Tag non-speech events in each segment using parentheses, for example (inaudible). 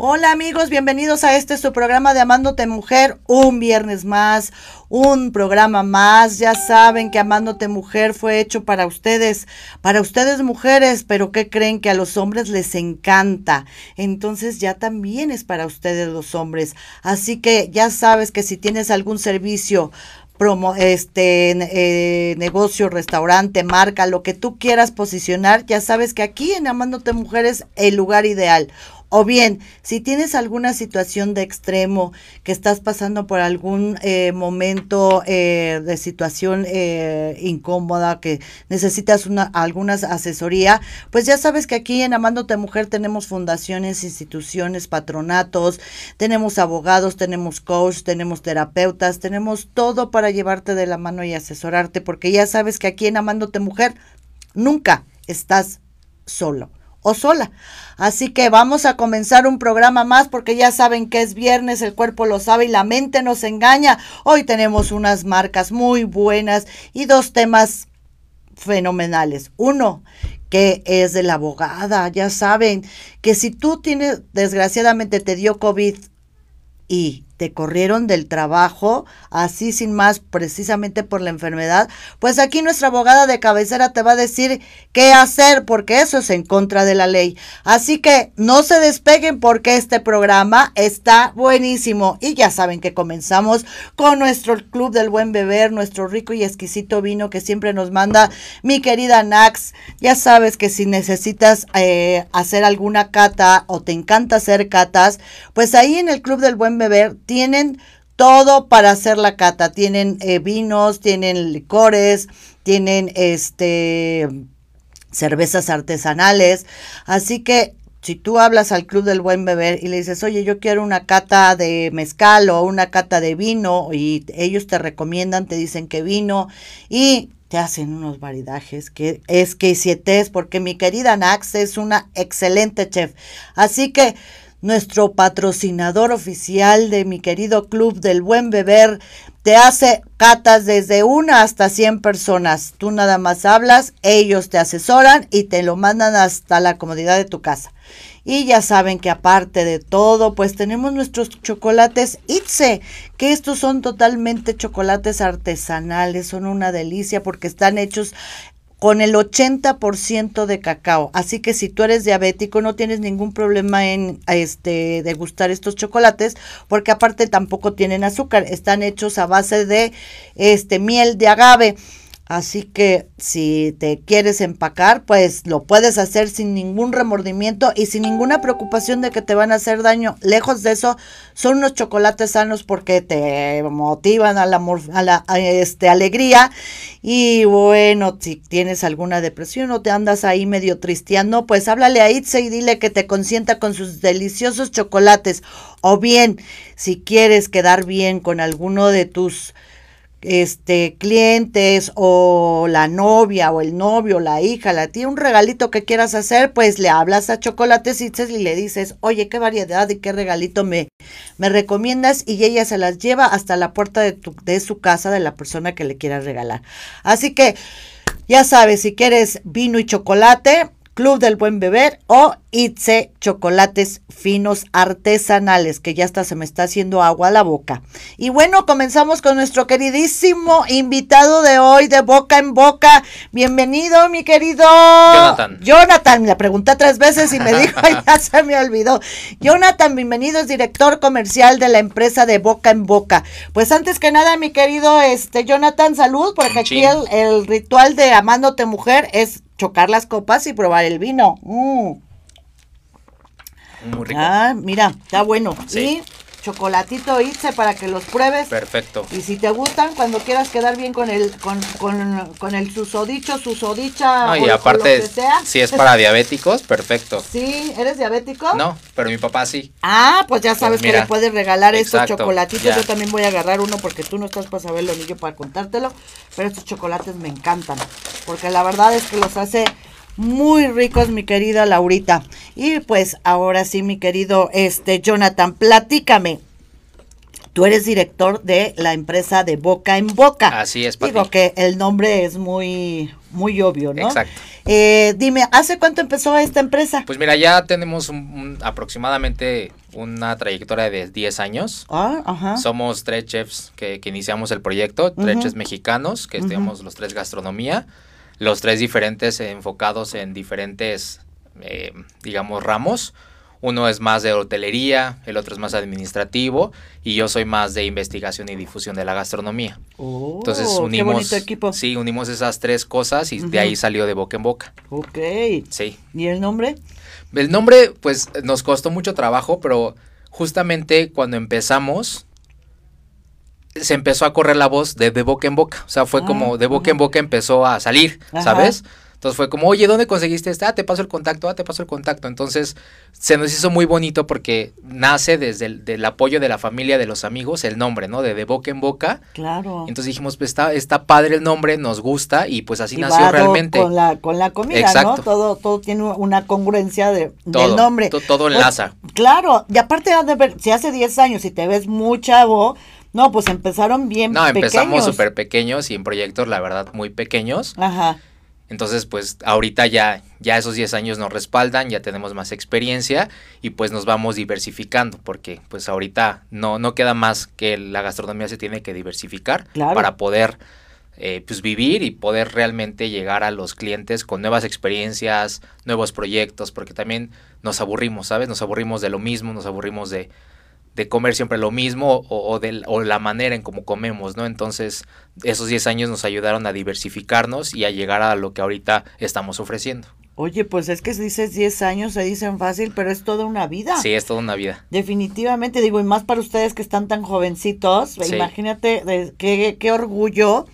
Hola amigos, bienvenidos a este su programa de Amándote Mujer, un viernes más, un programa más. Ya saben que Amándote Mujer fue hecho para ustedes, para ustedes mujeres, pero ¿qué creen que a los hombres les encanta? Entonces ya también es para ustedes los hombres. Así que ya sabes que si tienes algún servicio promo, este eh, negocio, restaurante, marca, lo que tú quieras posicionar, ya sabes que aquí en Amándote Mujer es el lugar ideal. O bien, si tienes alguna situación de extremo, que estás pasando por algún eh, momento eh, de situación eh, incómoda, que necesitas una, alguna asesoría, pues ya sabes que aquí en Amándote Mujer tenemos fundaciones, instituciones, patronatos, tenemos abogados, tenemos coach, tenemos terapeutas, tenemos todo para llevarte de la mano y asesorarte, porque ya sabes que aquí en Amándote Mujer nunca estás solo o sola. Así que vamos a comenzar un programa más porque ya saben que es viernes, el cuerpo lo sabe y la mente nos engaña. Hoy tenemos unas marcas muy buenas y dos temas fenomenales. Uno, que es de la abogada. Ya saben que si tú tienes, desgraciadamente te dio COVID y te corrieron del trabajo, así sin más, precisamente por la enfermedad, pues aquí nuestra abogada de cabecera te va a decir qué hacer, porque eso es en contra de la ley. Así que no se despeguen porque este programa está buenísimo. Y ya saben que comenzamos con nuestro Club del Buen Beber, nuestro rico y exquisito vino que siempre nos manda mi querida Nax. Ya sabes que si necesitas eh, hacer alguna cata o te encanta hacer catas, pues ahí en el Club del Buen Beber tienen todo para hacer la cata. Tienen eh, vinos, tienen licores, tienen este cervezas artesanales. Así que si tú hablas al Club del Buen Beber y le dices, oye, yo quiero una cata de mezcal o una cata de vino, y ellos te recomiendan, te dicen que vino, y te hacen unos varidajes que es que siete es, porque mi querida Nax es una excelente chef. Así que nuestro patrocinador oficial de mi querido club del buen beber, te hace catas desde una hasta 100 personas. Tú nada más hablas, ellos te asesoran y te lo mandan hasta la comodidad de tu casa. Y ya saben que aparte de todo, pues tenemos nuestros chocolates Itze, que estos son totalmente chocolates artesanales, son una delicia porque están hechos con el 80% de cacao. Así que si tú eres diabético no tienes ningún problema en este degustar estos chocolates porque aparte tampoco tienen azúcar, están hechos a base de este miel de agave. Así que si te quieres empacar, pues lo puedes hacer sin ningún remordimiento y sin ninguna preocupación de que te van a hacer daño. Lejos de eso, son unos chocolates sanos porque te motivan a la, a la este, alegría. Y bueno, si tienes alguna depresión o te andas ahí medio tristeando, pues háblale a Itze y dile que te consienta con sus deliciosos chocolates. O bien, si quieres quedar bien con alguno de tus este clientes o la novia o el novio, la hija, la tía, un regalito que quieras hacer, pues le hablas a Chocolates y le dices, oye, qué variedad y qué regalito me, me recomiendas y ella se las lleva hasta la puerta de, tu, de su casa de la persona que le quieras regalar. Así que ya sabes, si quieres vino y chocolate, Club del Buen Beber o Itze Chocolates Finos Artesanales, que ya hasta se me está haciendo agua a la boca. Y bueno, comenzamos con nuestro queridísimo invitado de hoy de Boca en Boca. Bienvenido, mi querido Jonathan. Jonathan, le pregunté tres veces y me dijo, (laughs) ya se me olvidó. Jonathan, bienvenido, es director comercial de la empresa de Boca en Boca. Pues antes que nada, mi querido este Jonathan, salud, porque aquí el, el ritual de Amándote Mujer es chocar las copas y probar el vino. Mm. Muy rico. Ah, mira, está bueno. Sí. Y chocolatito Itze para que los pruebes. Perfecto. Y si te gustan, cuando quieras quedar bien con el con, con, con el susodicho, susodicha No, y o aparte, lo que sea. si es para diabéticos, perfecto. (laughs) Sí, ¿eres diabético? No, pero mi papá sí. Ah, pues ya sabes que mira, le puedes regalar estos exacto, chocolatitos. ya. Yo también voy a agarrar uno porque tú no estás para saberlo ni yo para contártelo. Pero estos chocolates me encantan. Porque la verdad es que los hace muy ricos, mi querida Laurita. Y pues ahora sí, mi querido este Jonathan, platícame. Tú eres director de la empresa de Boca en Boca. Así es, Pati. Digo que el nombre es muy, muy obvio, ¿no? Exacto. Eh, dime, ¿hace cuánto empezó esta empresa? Pues mira, ya tenemos un, un- aproximadamente una trayectoria de 10 años. Ah, ajá. Somos tres chefs que, que iniciamos el proyecto, tres chefs mexicanos, que Ujú. estudiamos los tres gastronomía, los tres diferentes enfocados en diferentes, eh, digamos, ramos. Uno es más de hotelería, el otro es más administrativo y yo soy más de investigación y difusión de la gastronomía. Oh, Entonces qué unimos, bonito equipo. sí, unimos esas tres cosas y de ahí salió de boca en boca. Ok. Sí. ¿Y el nombre? El nombre, pues, nos costó mucho trabajo, pero justamente cuando empezamos, se empezó a correr la voz de, de boca en boca. O sea, fue Ah, como de boca ajá. en boca empezó a salir, Ajá. ¿sabes? Entonces fue como, oye, ¿dónde conseguiste este? Ah, te paso el contacto, ah, te paso el contacto. Entonces se nos hizo muy bonito porque nace desde el del apoyo de la familia, de los amigos, el nombre, ¿no? De de boca en boca. Claro. Entonces dijimos, pues está, está padre el nombre, nos gusta y pues así Y nació va realmente. Con la, con la comida, ¿no? Exacto. Todo, todo tiene una congruencia de, Todo, del nombre. to- todo Pues, enlaza. claro, y aparte de ver, si hace 10 años y te ves muy chavo, no, pues empezaron bien No, empezamos súper pequeños y en proyectos, la verdad, muy pequeños. Ajá, Entonces, pues ahorita ya, ya esos 10 años nos respaldan, ya tenemos más experiencia y pues nos vamos diversificando, porque pues ahorita no, no queda más que la gastronomía se tiene que diversificar Claro. para poder eh, pues vivir y poder realmente llegar a los clientes con nuevas experiencias, nuevos proyectos, porque también nos aburrimos, ¿sabes? Nos aburrimos de lo mismo, nos aburrimos de, de comer siempre lo mismo o, o, de, o la manera en cómo comemos, ¿no? Entonces, esos 10 años nos ayudaron a diversificarnos y a llegar a lo que ahorita estamos ofreciendo. Oye, pues es que si dices 10 años se dicen fácil, pero es toda una vida. Sí, es toda una vida. Definitivamente, digo, y más para ustedes que están tan jovencitos, Sí. imagínate de, qué, qué orgullo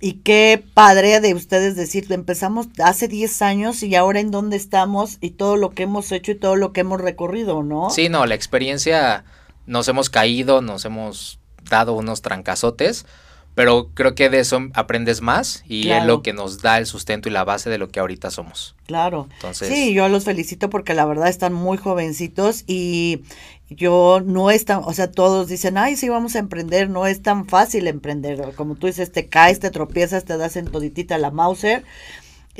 y qué padre de ustedes decir, empezamos hace 10 años y ahora en dónde estamos y todo lo que hemos hecho y todo lo que hemos recorrido, ¿no? Sí, no, la experiencia nos hemos caído, nos hemos dado unos trancazotes, pero creo que de eso aprendes más y Claro. es lo que nos da el sustento y la base de lo que ahorita somos. Claro. Entonces, Sí, yo los felicito porque la verdad están muy jovencitos y yo no es tan, o sea, todos dicen, ay, sí, vamos a emprender, no es tan fácil emprender. Como tú dices, te caes, te tropiezas, te das en toditita la Mauser.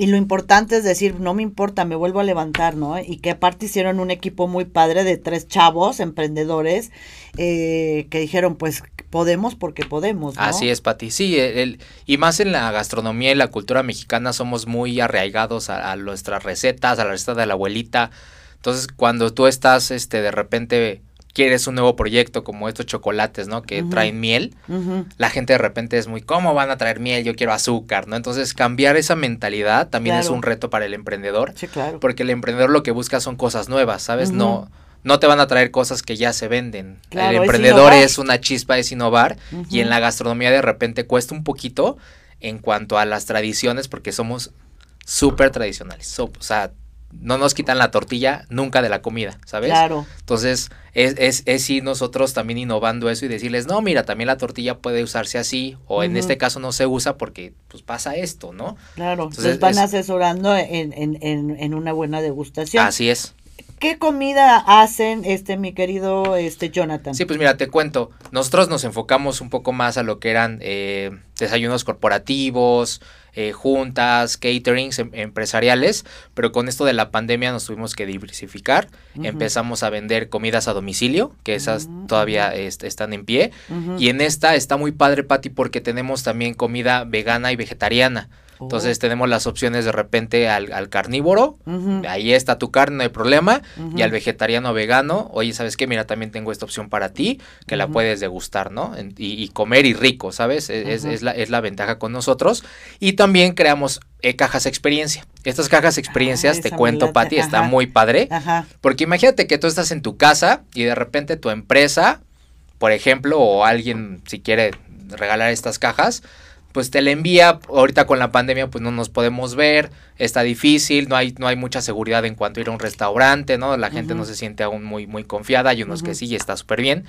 Y lo importante es decir, no me importa, me vuelvo a levantar, ¿no? Y que aparte hicieron un equipo muy padre de tres chavos, emprendedores, eh, que dijeron, pues podemos porque podemos, ¿no? Así es, Pati. Sí, el, el- y más en la gastronomía y la cultura mexicana somos muy arraigados a, a nuestras recetas, a la receta de la abuelita. Entonces, cuando tú estás, este, de repente quieres un nuevo proyecto como estos chocolates, ¿no? Que traen miel. La gente de repente es muy, ¿cómo van a traer miel? Yo quiero azúcar, ¿no? Entonces, cambiar esa mentalidad también es un reto para el emprendedor. Sí, claro. Porque el emprendedor lo que busca son cosas nuevas, ¿sabes? No, no te van a traer cosas que ya se venden. Claro, el emprendedor es, una chispa, es innovar. Y en la gastronomía de repente cuesta un poquito en cuanto a las tradiciones porque somos súper tradicionales. So- o sea, no nos quitan la tortilla nunca de la comida, ¿sabes? Claro. Entonces, es, es, es ir nosotros también innovando eso y decirles, no, mira, también la tortilla puede usarse así, o en este caso no se usa porque pues pasa esto, ¿no? Claro, Entonces, van es- asesorando en, en, en, en una buena degustación. Así es. ¿Qué comida hacen, este, mi querido, este, Jonathan? Sí, pues mira, te cuento. Nosotros nos enfocamos un poco más a lo que eran eh, desayunos corporativos, eh, juntas, caterings em- empresariales, pero con esto de la pandemia nos tuvimos que diversificar. Empezamos a vender comidas a domicilio, que esas Mm, todavía est- están en pie. Y en esta está muy padre, Patti, porque tenemos también comida vegana y vegetariana. Oh. Entonces tenemos las opciones de repente al, al carnívoro, ahí está tu carne, no hay problema, y al vegetariano vegano, oye, ¿sabes qué? Mira, también tengo esta opción para ti, que la puedes degustar, ¿no? En- y, y comer y rico, ¿sabes? Es, es- la, es la ventaja con nosotros. Y también creamos eh, cajas experiencia. Estas cajas experiencias, Ah, te cuento, Pati, está muy padre. Ajá. Porque imagínate que tú estás en tu casa y de repente tu empresa, por ejemplo, o alguien si quiere regalar estas cajas, pues te la envía. Ahorita con la pandemia pues no nos podemos ver, está difícil, no hay no hay mucha seguridad en cuanto a ir a un restaurante, ¿no? La gente no se siente aún muy muy confiada, hay unos que sí y está súper bien.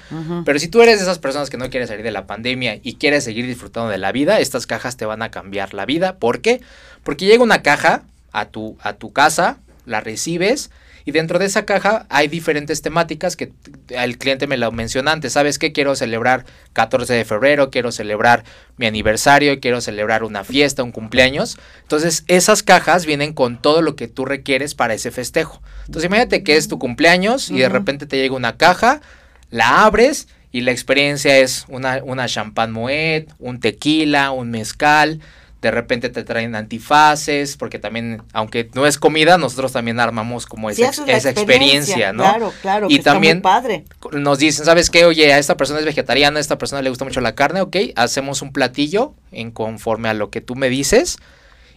Pero si tú eres de esas personas que no quieres salir de la pandemia y quieres seguir disfrutando de la vida, estas cajas te van a cambiar la vida. ¿Por qué? Porque llega una caja a tu, a tu casa, la recibes Y dentro de esa caja hay diferentes temáticas que el cliente me lo menciona antes. ¿Sabes qué? Quiero celebrar 14 de febrero, quiero celebrar mi aniversario, quiero celebrar una fiesta, un cumpleaños. Entonces, esas cajas vienen con todo lo que tú requieres para ese festejo. Entonces, imagínate que es tu cumpleaños y de repente te llega una caja, la abres y la experiencia es una, una champán moet, un tequila, un mezcal de repente te traen antifaces, porque también, aunque no es comida, nosotros también armamos como esa, esa experiencia, ¿no? Claro, claro. Y también padre. nos dicen, ¿sabes qué? Oye, a esta persona es vegetariana, a esta persona le gusta mucho la carne, ok, hacemos un platillo en conforme a lo que tú me dices.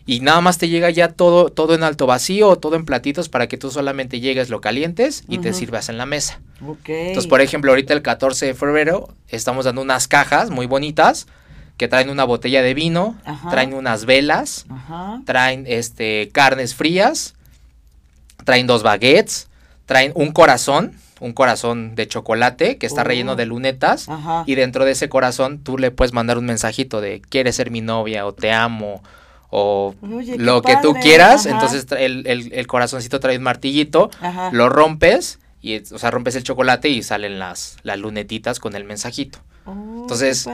Y nada más te llega ya todo, todo en alto vacío todo en platitos para que tú solamente llegues, lo calientes y te sirvas en la mesa. Ok. Entonces, por ejemplo, ahorita el 14 de febrero estamos dando unas cajas muy bonitas que traen una botella de vino, traen unas velas, traen este carnes frías, traen dos baguettes, traen un corazón, un corazón de chocolate que está relleno oh. de lunetas y dentro de ese corazón tú le puedes mandar un mensajito de quieres ser mi novia o te amo o lo que tú quieras, entonces el, el, el, corazoncito trae un martillito, lo rompes y o sea, rompes el chocolate y salen las, las lunetitas con el mensajito. Oh, Entonces,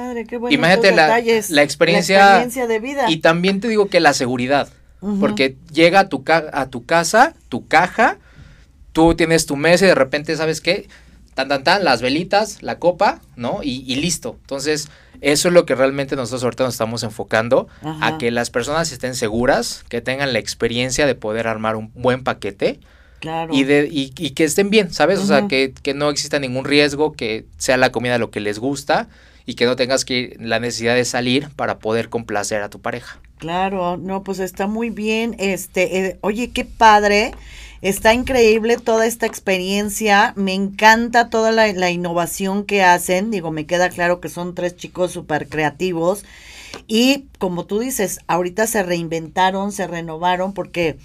imagínate la, la, experiencia, de vida. Y también te digo que la seguridad, porque llega a tu, a tu casa, tu caja, tú tienes tu mesa y de repente, ¿sabes qué? Tan, tan, tan, las velitas, la copa, ¿no? Y, listo. Entonces, eso es lo que realmente nosotros ahorita nos estamos enfocando, a que las personas estén seguras, que tengan la experiencia de poder armar un buen paquete y, de, y, que estén bien, ¿sabes? O sea, que, no exista ningún riesgo, que sea la comida lo que les gusta y que no tengas que la necesidad de salir para poder complacer a tu pareja. Claro, no, pues está muy bien. Este, eh, oye, qué padre. Está increíble toda esta experiencia. Me encanta toda la, la innovación que hacen. Digo, me queda claro que son tres chicos súper creativos. Y como tú dices, ahorita se reinventaron, se renovaron porque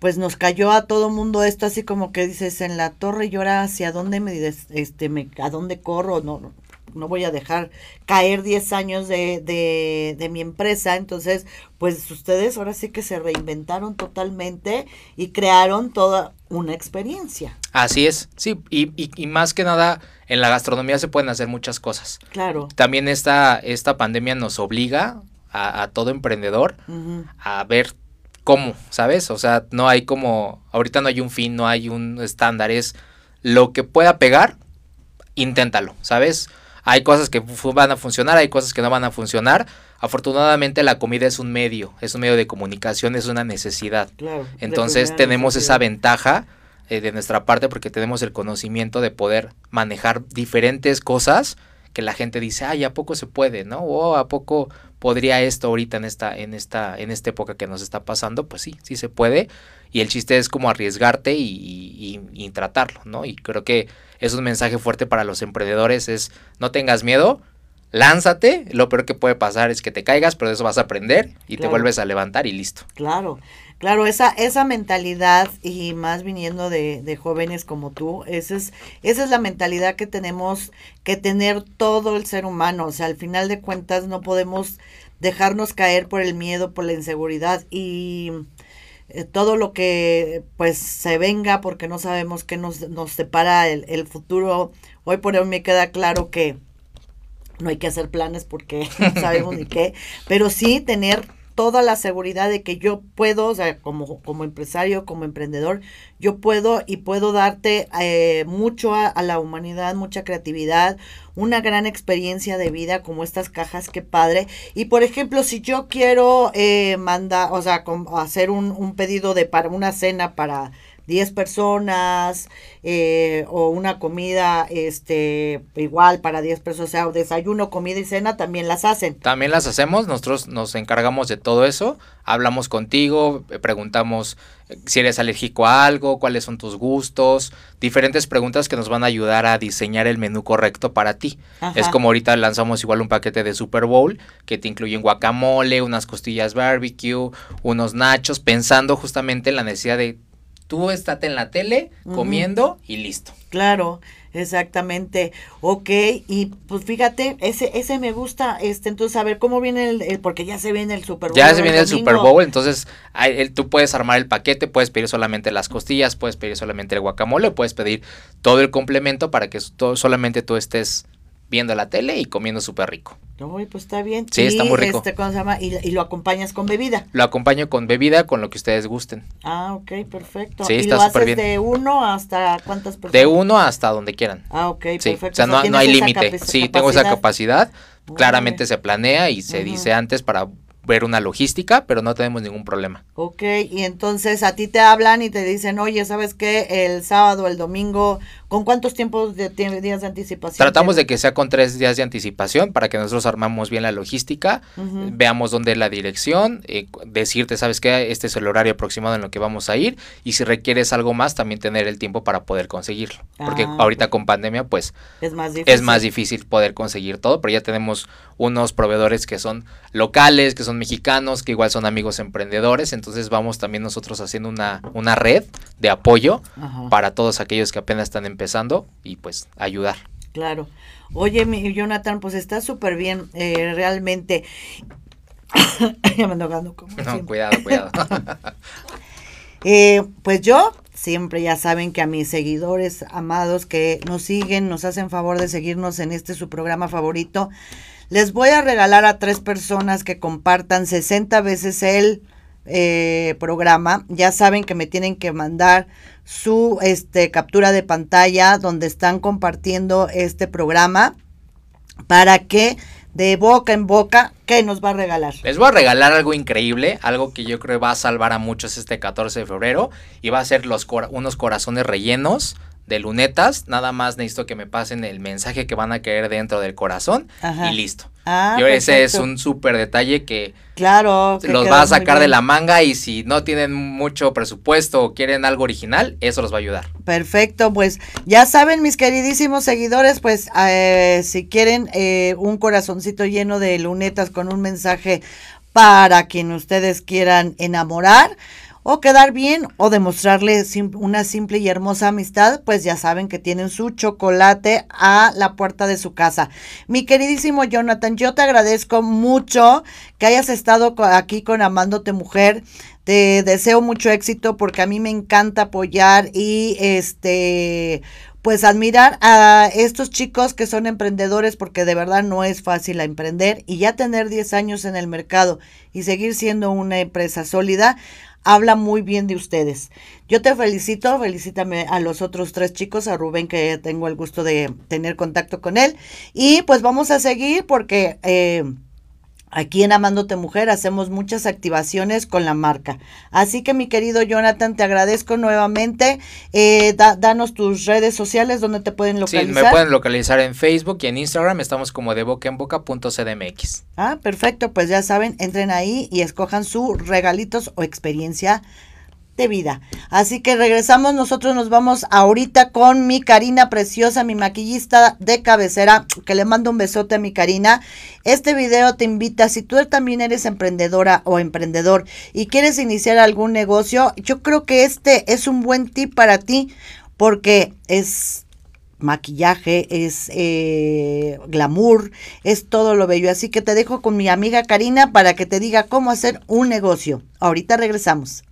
pues nos cayó a todo mundo esto así como que dices en la torre y ahora hacia dónde me este me a dónde corro no no voy a dejar caer 10 años de, de, de, mi empresa. Entonces, pues ustedes ahora sí que se reinventaron totalmente y crearon toda una experiencia. Así es, sí, y, y, más que nada en la gastronomía se pueden hacer muchas cosas. Claro. También esta, esta pandemia nos obliga a, todo emprendedor a ver cómo, ¿sabes? O sea, no hay como, ahorita no hay un fin, no hay un estándar, es lo que pueda pegar, inténtalo, ¿sabes? Hay cosas que van a funcionar, hay cosas que no van a funcionar. Afortunadamente la comida es un medio, es un medio de comunicación, es una necesidad. Claro, Entonces tenemos esa ventaja eh, de nuestra parte porque tenemos el conocimiento de poder manejar diferentes cosas que la gente dice, ay, ¿a poco se puede? ¿No? O ¿a poco podría esto ahorita en esta, en esta, en esta época que nos está pasando? Pues sí, sí se puede. Y el chiste es como arriesgarte y, y, tratarlo, ¿no? Y creo que es un mensaje fuerte para los emprendedores, es no tengas miedo, lánzate, lo peor que puede pasar es que te caigas, pero de eso vas a aprender y te vuelves a levantar y listo. Claro, Claro, esa, esa mentalidad y más viniendo de, de jóvenes como tú, esa es, esa es la mentalidad que tenemos que tener todo el ser humano. O sea, al final de cuentas no podemos dejarnos caer por el miedo, por la inseguridad y eh, todo lo que pues se venga porque no sabemos qué nos, nos separa el, el futuro. Hoy por hoy me queda claro que no hay que hacer planes porque (laughs) no sabemos ni qué, pero sí tener toda la seguridad de que yo puedo, o sea, como, como empresario, como emprendedor, yo puedo y puedo darte eh, mucho a, la humanidad, mucha creatividad, una gran experiencia de vida como estas cajas, qué padre. Y por ejemplo, si yo quiero eh, mandar, o sea, hacer un, un pedido de para una cena para 10 personas eh, o una comida este igual para 10 personas, o sea, desayuno, comida y cena también las hacen. También las hacemos, nosotros nos encargamos de todo eso, hablamos contigo, preguntamos eh, si eres alérgico a algo, cuáles son tus gustos, diferentes preguntas que nos van a ayudar a diseñar el menú correcto para ti. Es como ahorita lanzamos igual un paquete de Super Bowl que te incluye un guacamole, unas costillas barbecue, unos nachos, pensando justamente en la necesidad de Tú estate en la tele, comiendo y listo. Claro, exactamente. Ok, y pues fíjate, ese ese me gusta, este, entonces a ver cómo viene el, porque ya se viene el Super Bowl. Ya se viene el, Super Bowl, entonces tú puedes armar el paquete, puedes pedir solamente las costillas, puedes pedir solamente el guacamole, puedes pedir todo el complemento para que todo, solamente tú estés viendo la tele y comiendo súper rico. Uy, pues está bien. Sí, está muy rico. Este, ¿cómo se llama? ¿Y, lo acompañas con bebida? Lo acompaño con bebida, con lo que ustedes gusten. Ah, ok, perfecto. Sí, ¿Y está súper bien. de uno hasta cuántas personas? De uno hasta donde quieran. Ah, ok, sí. perfecto. O sea, no, no hay límite. Sí, tengo esa capacidad. Claramente se planea y se dice antes para ver una logística, pero no tenemos ningún problema. Ok, y entonces a ti te hablan y te dicen, oye, ¿sabes qué? El sábado, el domingo, ¿con cuántos tiempos de días de anticipación? Tratamos de que sea con tres días de anticipación para que nosotros armamos bien la logística, veamos dónde es la dirección, eh, decirte, ¿sabes qué? Este es el horario aproximado en lo que vamos a ir y si requieres algo más, también tener el tiempo para poder conseguirlo. Porque Ah, ahorita con pandemia, pues Es más difícil. es más difícil poder conseguir todo, pero ya tenemos unos proveedores que son locales, que son mexicanos, que igual son amigos emprendedores, entonces vamos también nosotros haciendo una, una red de apoyo para todos aquellos que apenas están empezando y pues ayudar. Claro. Oye, mi Jonathan, pues está súper bien, eh, realmente. (coughs) ya me ando ahogando como No, siempre. cuidado, cuidado. (laughs) (laughs) Eh, pues yo siempre ya saben que a mis seguidores amados que nos siguen, nos hacen favor de seguirnos en este su programa favorito, les voy a regalar a tres personas que compartan 60 veces el eh, programa. Ya saben que me tienen que mandar su este, captura de pantalla donde están compartiendo este programa para que de boca en boca, ¿qué nos va a regalar? Les voy a regalar algo increíble, algo que yo creo va a salvar a muchos este 14 de febrero y va a ser los unos corazones rellenos de lunetas. Nada más necesito que me pasen el mensaje que van a querer dentro del corazón Ajá. y listo. Ah, yo ese es un súper detalle que Claro. que los va a sacar de la manga y si no tienen mucho presupuesto o quieren algo original, eso los va a ayudar. Perfecto, pues ya saben mis queridísimos seguidores, pues eh, si quieren eh, un corazoncito lleno de lunetas con un mensaje para quien ustedes quieran enamorar o quedar bien o demostrarle una simple y hermosa amistad, pues ya saben que tienen su chocolate a la puerta de su casa. Mi queridísimo Jonathan, yo te agradezco mucho que hayas estado aquí con Amándote Mujer. Te deseo mucho éxito porque a mí me encanta apoyar y este pues admirar a estos chicos que son emprendedores porque de verdad no es fácil emprender y ya tener 10 años en el mercado y seguir siendo una empresa sólida habla muy bien de ustedes. Yo te felicito, felicítame a los otros tres chicos, a Rubén que tengo el gusto de tener contacto con él y pues vamos a seguir porque eh, Aquí en Amándote Mujer hacemos muchas activaciones con la marca. Así que mi querido Jonathan, te agradezco nuevamente. Eh, da- danos tus redes sociales donde te pueden Sí, localizar. me pueden localizar en Facebook y en Instagram, estamos como de boca en boca.cdmx. Ah, perfecto, pues ya saben, entren ahí y escojan sus regalitos o experiencia vida. Así que regresamos, nosotros nos vamos ahorita con mi Karina preciosa, mi maquillista de cabecera, que le mando un besote a mi Karina. Este video te invita, si tú también eres emprendedora o emprendedor y quieres iniciar algún negocio, yo creo que este es un buen tip para ti porque es maquillaje, es eh, glamour, es todo lo bello. Así que te dejo con mi amiga Karina para que te diga cómo hacer un negocio. Ahorita regresamos.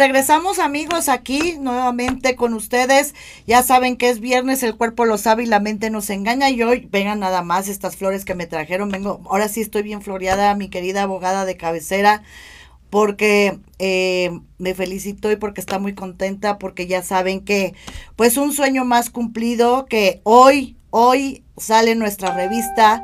Regresamos amigos aquí nuevamente con ustedes. Ya saben que es viernes, el cuerpo lo sabe y la mente nos engaña. Y hoy vengan nada más estas flores que me trajeron. Vengo, ahora sí estoy bien floreada, mi querida abogada de cabecera, porque eh, me felicito y porque está muy contenta, porque ya saben que pues un sueño más cumplido, que hoy, hoy sale nuestra revista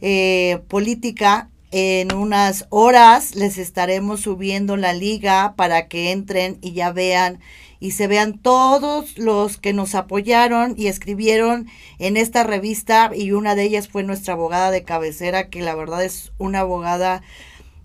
eh, política en unas horas les estaremos subiendo la liga para que entren y ya vean y se vean todos los que nos apoyaron y escribieron en esta revista y una de ellas fue nuestra abogada de cabecera que la verdad es una abogada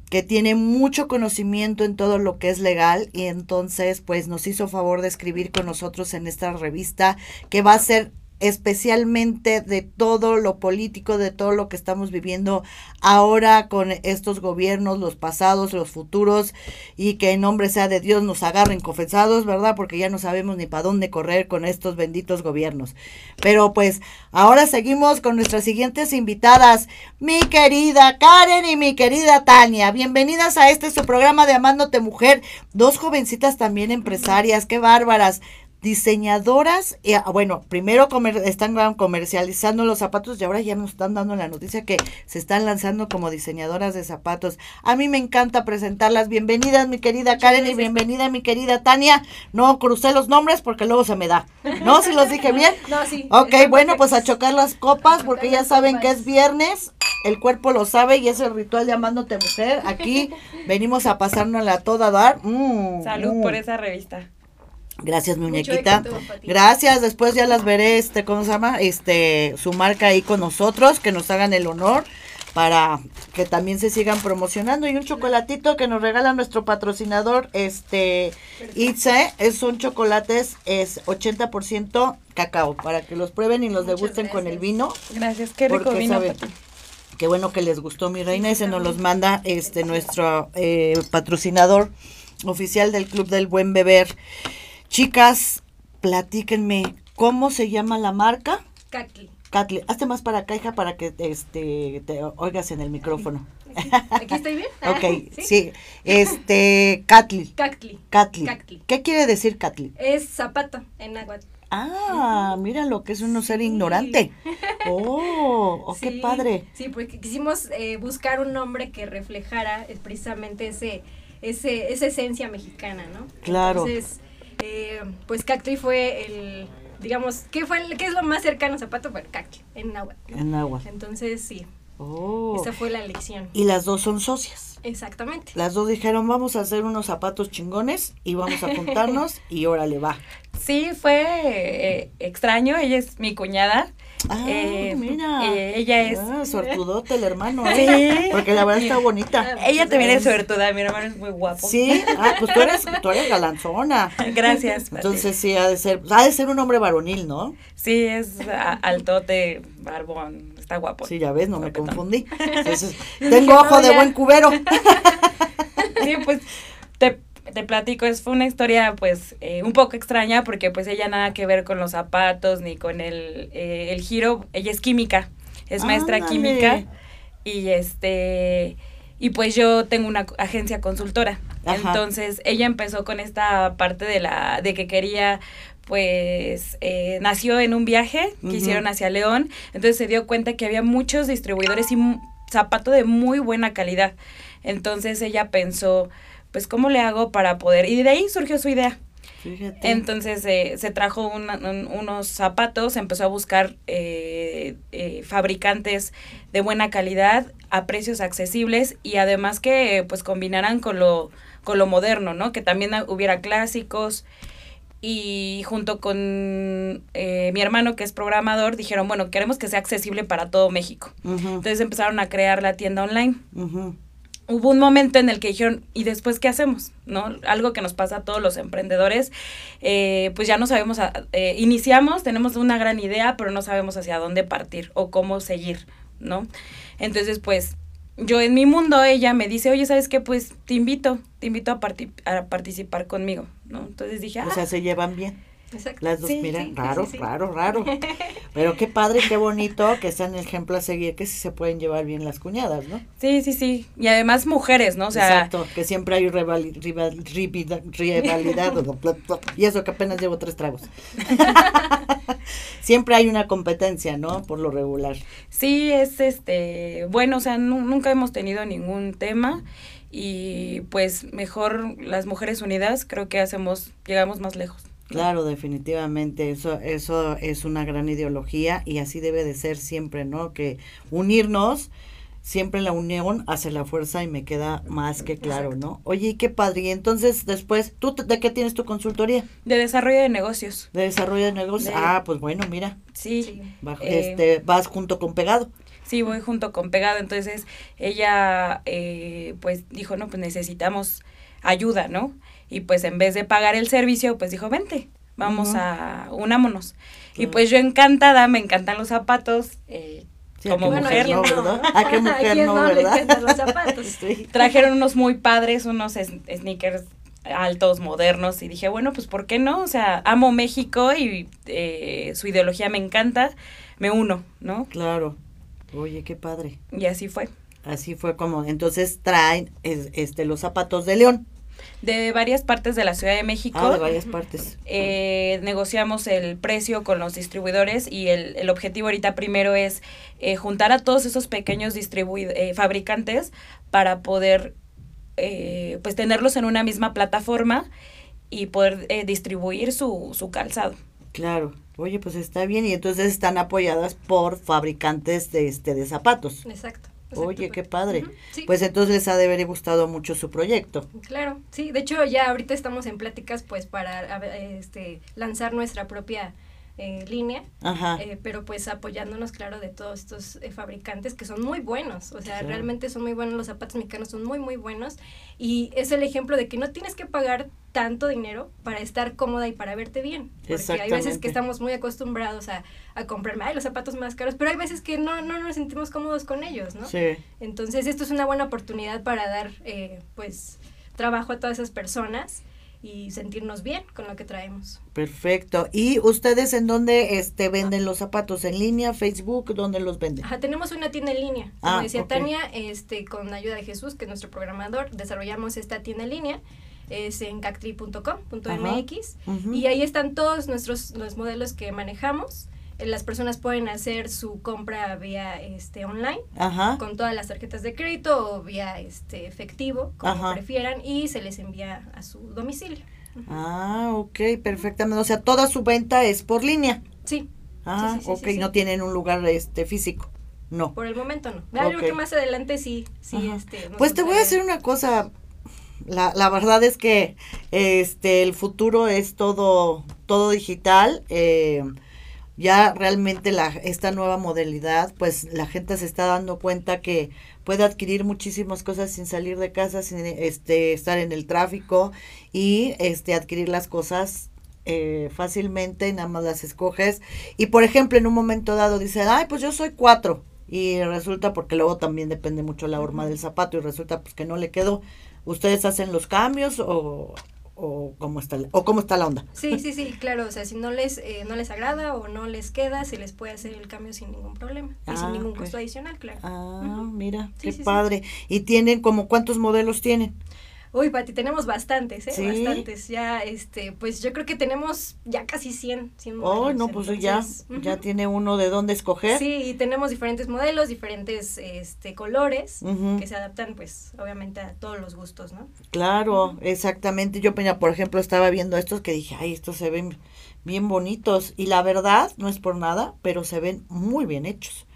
que tiene mucho conocimiento en todo lo que es legal y entonces pues nos hizo favor de escribir con nosotros en esta revista que va a ser especialmente de todo lo político, de todo lo que estamos viviendo ahora con estos gobiernos, los pasados, los futuros, y que en nombre sea de Dios nos agarren confesados, ¿verdad? Porque ya no sabemos ni para dónde correr con estos benditos gobiernos. Pero pues ahora seguimos con nuestras siguientes invitadas, mi querida Karen y mi querida Tania. Bienvenidas a este su programa de Amándote Mujer, dos jovencitas también empresarias, qué bárbaras diseñadoras, y, ah, bueno, primero comer, están comercializando los zapatos y ahora ya nos están dando la noticia que se están lanzando como diseñadoras de zapatos. A mí me encanta presentarlas. Bienvenidas, mi querida Karen, y bienvenida, mi querida Tania. No crucé los nombres porque luego se me da. ¿No? ¿Si los dije bien? (laughs) No, sí. Ok, bueno, pues a chocar las copas porque ya saben que es viernes. El cuerpo lo sabe y es el ritual de amándote mujer. Aquí (laughs) venimos a pasárnosla a toda dar. Mm, Salud mm. por esa revista. Gracias, muñequita. Gracias, después ya las veré, este, ¿cómo se llama? Este, su marca ahí con nosotros, que nos hagan el honor para que también se sigan promocionando. Y un chocolatito que nos regala nuestro patrocinador, este, Itze, es, son chocolates, es 80% cacao, para que los prueben y los degusten con el vino. Gracias, qué rico Porque vino. sabe-. Qué bueno que les gustó mi reina y se nos los manda este nuestro eh, patrocinador oficial del Club del Buen Beber. Chicas, platíquenme, ¿cómo se llama la marca? Cacli. Catli, hazte más para acá, hija, para que este, te oigas en el micrófono. ¿Aquí estoy bien? (laughs) Ok, sí. Este, Catli. Catli. Cacli. ¿Qué quiere decir Catli? Es zapato en náhuatl. Ah, mira lo que es uno ser ignorante. (laughs) Oh, oh, qué Sí, padre. Sí, porque quisimos eh, buscar un nombre que reflejara eh, precisamente ese, ese, esa esencia mexicana, ¿no? Claro. Entonces, eh, pues Cacli fue el, digamos, ¿qué, fue el- ¿qué es lo más cercano a zapato? Bueno, Cacli, en náhuatl. En agua. Entonces, sí, Oh. esa fue la elección. Y las dos son socias. Exactamente. Las dos dijeron, vamos a hacer unos zapatos chingones y vamos a juntarnos (laughs) y órale, va. Sí, fue eh, extraño. Ella es mi cuñada. Ah, Eh, mira. eh, ella es- Ah, suertudote el hermano, ¿eh? Porque la verdad está bonita. Ella también es suertuda. Mi hermano es muy guapo. Sí, ah, pues tú eres, tú eres galanzona. Gracias. Pati. Entonces sí, ha de ser, ha de ser un hombre varonil, ¿no? Sí, es a- altote, barbón. Está guapo. Sí, ya ves, no me confundí. (laughs) Entonces, tengo ojo de buen cubero. (laughs) Sí, pues te, te platico, es, fue una historia pues eh, un poco extraña porque pues ella nada que ver con los zapatos ni con el, eh, el giro, ella es química, es maestra química y este y pues yo tengo una agencia consultora. Ajá. Entonces ella empezó con esta parte de la de que quería pues eh, nació en un viaje que hicieron hacia León, entonces se dio cuenta que había muchos distribuidores y zapato de muy buena calidad. Entonces ella pensó, pues, ¿cómo le hago para poder? Y de ahí surgió su idea. Fíjate. Entonces eh, se trajo una- un- unos zapatos, empezó a buscar eh, eh, fabricantes de buena calidad a precios accesibles y además que pues combinaran con lo, con lo moderno, ¿no? Que también hubiera clásicos y junto con eh, mi hermano que es programador dijeron, bueno, queremos que sea accesible para todo México. Entonces empezaron a crear la tienda online. Hubo un momento en el que dijeron, ¿y después qué hacemos? ¿No? Algo que nos pasa a todos los emprendedores, eh, pues ya no sabemos, a- eh, iniciamos, tenemos una gran idea, pero no sabemos hacia dónde partir o cómo seguir, ¿no? Entonces, pues, yo en mi mundo, ella me dice, oye, ¿sabes qué? Pues te invito, te invito a, parti- a participar conmigo, ¿no? Entonces dije, ah, O sea, se llevan bien. Exacto. Las dos, Sí, mira, sí, raro, sí, sí. raro, raro. Pero qué padre, qué bonito que sean ejemplo a seguir, que sí se pueden llevar bien las cuñadas, ¿no? Sí, sí, sí. Y además mujeres, ¿no? O sea, Exacto, que siempre hay rival- rivida- rivalidad. y eso que apenas llevo tres tragos. (laughs) siempre hay una competencia, ¿no? Por lo regular. sí es este, bueno, o sea, nu- nunca hemos tenido ningún tema y pues mejor las mujeres unidas creo que hacemos, llegamos más lejos. Claro, definitivamente, eso, eso es una gran ideología y así debe de ser siempre, ¿no? Que unirnos, siempre la unión hace la fuerza y me queda más que claro, ¿no? Oye, qué padre, y entonces después, ¿tú te- de qué tienes tu consultoría? De desarrollo de negocios. De desarrollo de negocios. De- Ah, pues bueno, mira, Sí. Sí. bajo- Eh, este, vas junto con pegado. Sí, voy junto con Pegado. Entonces ella eh, pues dijo, no, pues necesitamos ayuda, ¿no? Y pues en vez de pagar el servicio, pues dijo, vente, vamos a, unámonos. Y pues yo encantada, me encantan los zapatos. eh, Sí, como a mujer, no, ¿a quién ¿verdad? A qué mujer quién no, ¿verdad? los zapatos? (laughs) Sí. trajeron unos muy padres, unos sneakers altos, modernos, y dije, bueno, pues ¿por qué no? O sea, amo México y eh, su ideología me encanta, me uno, ¿no? Claro. Oye, qué padre. Y así fue. Así fue como, entonces traen es- este los zapatos de León. De varias partes de la Ciudad de México. Ah, de varias partes. eh, negociamos el precio con los distribuidores y el, el objetivo ahorita primero es eh, juntar a todos esos pequeños distribu- eh, fabricantes para poder eh, pues tenerlos en una misma plataforma y poder eh, distribuir su, su calzado. Claro. Oye, pues está bien y entonces están apoyadas por fabricantes de este de zapatos. Exacto. Oye, qué padre. Sí. Pues entonces les ha de haber gustado mucho su proyecto. Claro, sí, de hecho ya ahorita estamos en pláticas pues para este, lanzar nuestra propia eh, línea, eh, pero pues apoyándonos, claro, de todos estos eh, fabricantes que son muy buenos, o sea, realmente son muy buenos, los zapatos mexicanos son muy, muy buenos. Y es el ejemplo de que no tienes que pagar tanto dinero para estar cómoda y para verte bien, porque hay veces que estamos muy acostumbrados a, a comprarme ay, los zapatos más caros, pero hay veces que no, no nos sentimos cómodos con ellos, ¿no? Sí. Entonces, esto es una buena oportunidad para dar, eh, pues, trabajo a todas esas personas y sentirnos bien con lo que traemos. Perfecto. ¿Y ustedes en dónde este venden los zapatos? ¿En línea, Facebook? ¿Dónde los venden? Ajá, tenemos una tienda en línea. Como Ah, decía. Tania, este, con la ayuda de Jesús, que es nuestro programador, desarrollamos esta tienda en línea. Es en cactri.com.mx y ahí están todos nuestros los modelos que manejamos. Las personas pueden hacer su compra vía este online Ajá. con todas las tarjetas de crédito o vía este efectivo, como Ajá. prefieran, y se les envía a su domicilio. Ah, ok, perfectamente. O sea, toda su venta es por línea. Sí, Ah, Sí, sí, sí, ok, sí, no tienen un lugar este físico. No. por el momento no. Creo que más adelante sí, sí, este. Pues te voy a decir una cosa. La, la verdad es que este el futuro es todo todo digital. eh, ya realmente la esta nueva modalidad, pues la gente se está dando cuenta que puede adquirir muchísimas cosas sin salir de casa, sin este estar en el tráfico y este adquirir las cosas eh, fácilmente, nada más las escoges. Y por ejemplo, en un momento dado dice, ay, pues yo soy cuatro. Y resulta, porque luego también depende mucho la horma del zapato y resulta pues que no le quedó. ¿Ustedes hacen los cambios o, o cómo está la- o cómo está la onda? Sí, sí, sí, claro, o sea, si no les eh, no les agrada o no les queda, se les puede hacer el cambio sin ningún problema y Ah, sin ningún ok. costo adicional, claro. Ah, mira, Sí, qué sí, sí. padre. ¿Y tienen como cuántos modelos tienen? Uy, Pati, tenemos bastantes, ¿eh? ¿Sí? Bastantes. Ya, este, pues yo creo que tenemos ya casi 100, 100 Oh, no, pues entonces, ya, ya tiene uno de dónde escoger. Sí, y tenemos diferentes modelos, diferentes este, colores que se adaptan, pues, obviamente a todos los gustos, ¿no? Claro, exactamente. Yo, mira, por ejemplo, estaba viendo estos que dije, ay, estos se ven bien bonitos. Y la verdad, no es por nada, pero se ven muy bien hechos.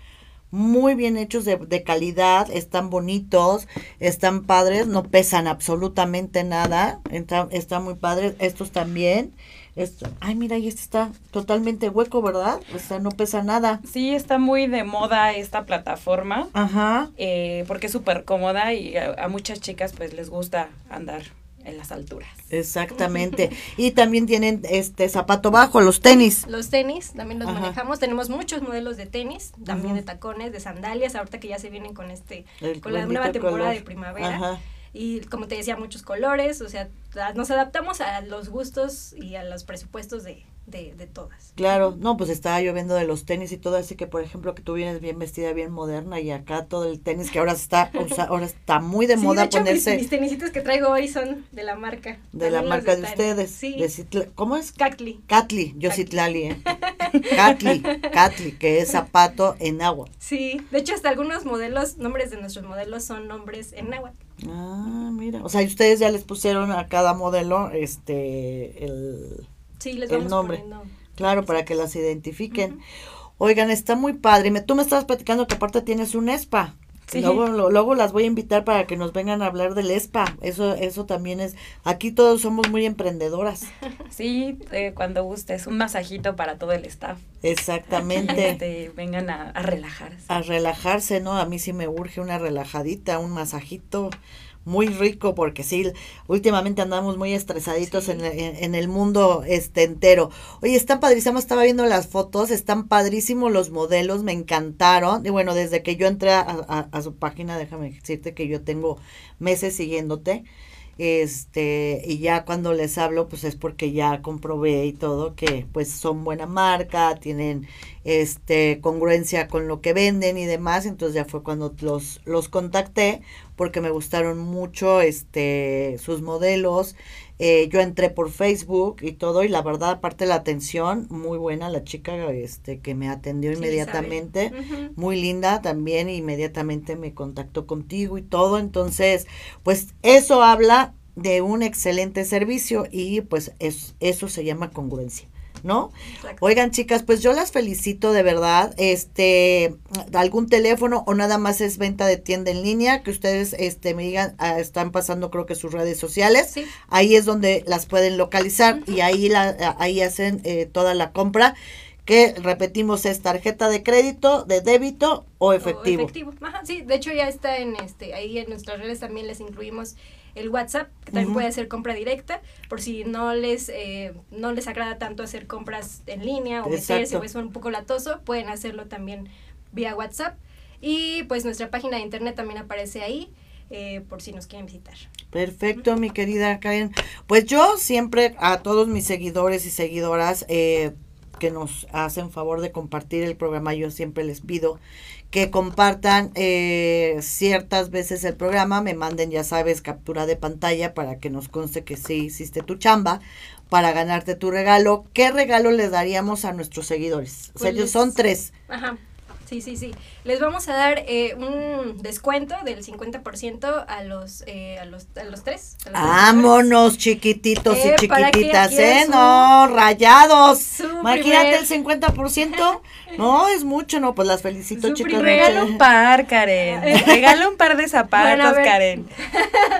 Muy bien hechos de, de calidad, están bonitos, están padres, no pesan absolutamente nada, está, está muy padre. Estos también. Esto, ay, mira, y este está totalmente hueco, ¿verdad? O sea, no pesa nada. Sí, está muy de moda esta plataforma. Ajá. eh, porque es súper cómoda y a, a muchas chicas pues les gusta andar en las alturas. Exactamente. y también tienen este zapato bajo, los tenis. Los tenis también los Ajá. manejamos. Tenemos muchos modelos de tenis, también de tacones, de sandalias, ahorita que ya se vienen con este, El con la nueva temporada color. de primavera. Ajá. Y como te decía, muchos colores, o sea, nos adaptamos a los gustos y a los presupuestos de, de, de todas. Claro, no, pues estaba yo viendo de los tenis y todo, así que por ejemplo que tú vienes bien vestida, bien moderna y acá todo el tenis que ahora está, (laughs) o sea, ahora está muy de Sí, moda de hecho, ponerse mis, mis tenisitos que traigo hoy son de la marca. de la marca de Tani. ustedes. Sí, de Citla- ¿Cómo es? Cacli. Catli, yo Catli. Citlali, ¿eh? (laughs) Catli, Catli, que es zapato en agua. Sí, de hecho hasta algunos modelos, nombres de nuestros modelos son nombres en náhuatl. Ah, mira, o sea, y ustedes ya les pusieron a cada modelo este el Sí, les El vamos nombre. poniendo. claro para que las identifiquen. Oigan, está muy padre. Me, tú me estabas platicando que aparte tienes un spa. Sí. Luego, lo- luego las voy a invitar para que nos vengan a hablar del spa. Eso, eso también es. Aquí todos somos muy emprendedoras. (laughs) Sí, eh, cuando gustes, un masajito para todo el staff. Exactamente. (laughs) Este, vengan a, a relajarse. a relajarse, ¿no? A mí sí me urge una relajadita, un masajito muy rico, porque sí, últimamente andamos muy estresaditos Sí. en, en- en el mundo este entero. Oye, están padrísimos, estaba viendo las fotos, están padrísimos los modelos, me encantaron. Y bueno, desde que yo entré a, a- a su página, déjame decirte que yo tengo meses siguiéndote. Este, y ya cuando les hablo, pues es porque ya comprobé y todo que pues son buena marca, tienen este congruencia con lo que venden y demás, entonces ya fue cuando los los contacté porque me gustaron mucho este sus modelos. Eh, yo entré por Facebook y todo y la verdad aparte la atención muy buena la chica este que me atendió Sí, inmediatamente muy linda también inmediatamente me contactó contigo y todo. Entonces pues eso habla de un excelente servicio y pues es, eso se llama congruencia ¿no? Exacto. Oigan, chicas, pues yo las felicito de verdad. Este, algún teléfono o nada más es venta de tienda en línea, que ustedes este me digan, ah, están pasando creo que sus redes sociales. Sí. Ahí es donde las pueden localizar y ahí la ahí hacen eh, toda la compra que repetimos es tarjeta de crédito, de débito o O efectivo. efectivo. Ajá, sí, de hecho ya está en este, ahí en nuestras redes también les incluimos el WhatsApp, que también puede hacer compra directa, por si no les, eh, no les agrada tanto hacer compras en línea o meterse Exacto. o es un poco latoso, pueden hacerlo también vía WhatsApp. Y pues nuestra página de internet también aparece ahí, eh, por si nos quieren visitar. Perfecto, mi querida Karen. Pues yo siempre a todos mis seguidores y seguidoras eh, que nos hacen favor de compartir el programa, yo siempre les pido que compartan eh, ciertas veces el programa, me manden, ya sabes, captura de pantalla para que nos conste que sí hiciste tu chamba para ganarte tu regalo. ¿Qué regalo les daríamos a nuestros seguidores? O sea, Pues ellos son tres. Ajá. Sí, sí, sí. Les vamos a dar eh, un descuento del 50% a los, eh, a los, a los tres. a los tres Vámonos, chiquititos Eh, y que chiquititas, ¿eh? su- No, rayados. Imagínate primer- el 50%. (laughs) No, es mucho, no, pues las felicito, Su chicas. Regala un par, Karen. (laughs) Regala un par de zapatos, Bueno. Karen.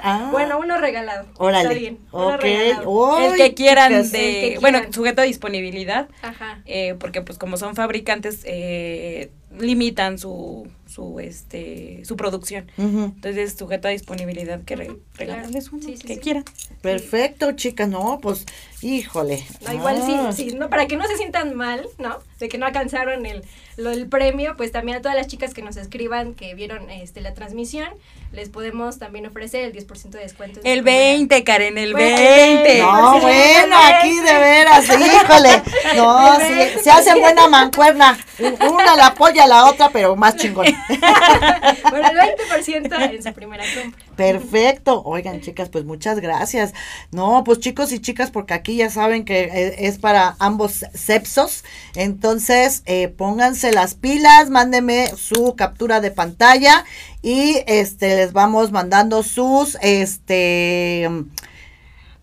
Ah, Bueno, uno regalado. órale. Está bien. Uno Ok. regalado. el que quieran chicas. de, El que bueno, sujeto a disponibilidad, Ajá. eh, porque pues como son fabricantes, eh, limitan su, Oh. Su, este, su producción. Ujú. Entonces, sujeto a disponibilidad, que re- regalarles uno, Sí, sí, que sí. quieran. Perfecto, chicas. No, pues, híjole. No, igual Ah. sí, sí, no, para que no se sientan mal, ¿no? De que no alcanzaron el, lo, el premio, pues también a todas las chicas que nos escriban, que vieron este la transmisión, les podemos también ofrecer el 10% de descuento. El primera- 20, Karen, el Bueno, 20. No, Sí, bueno, sí. aquí de veras, híjole. (laughs) No, sí, se hace buena mancuerna. Una la apoya a la otra, pero más chingón. Bueno, el 20% en su primera compra. Perfecto. Oigan, chicas, pues muchas gracias. No, pues chicos y chicas, porque aquí ya saben que eh, es para ambos sexos. Entonces, eh, pónganse las pilas, mándenme su captura de pantalla y este les vamos mandando sus este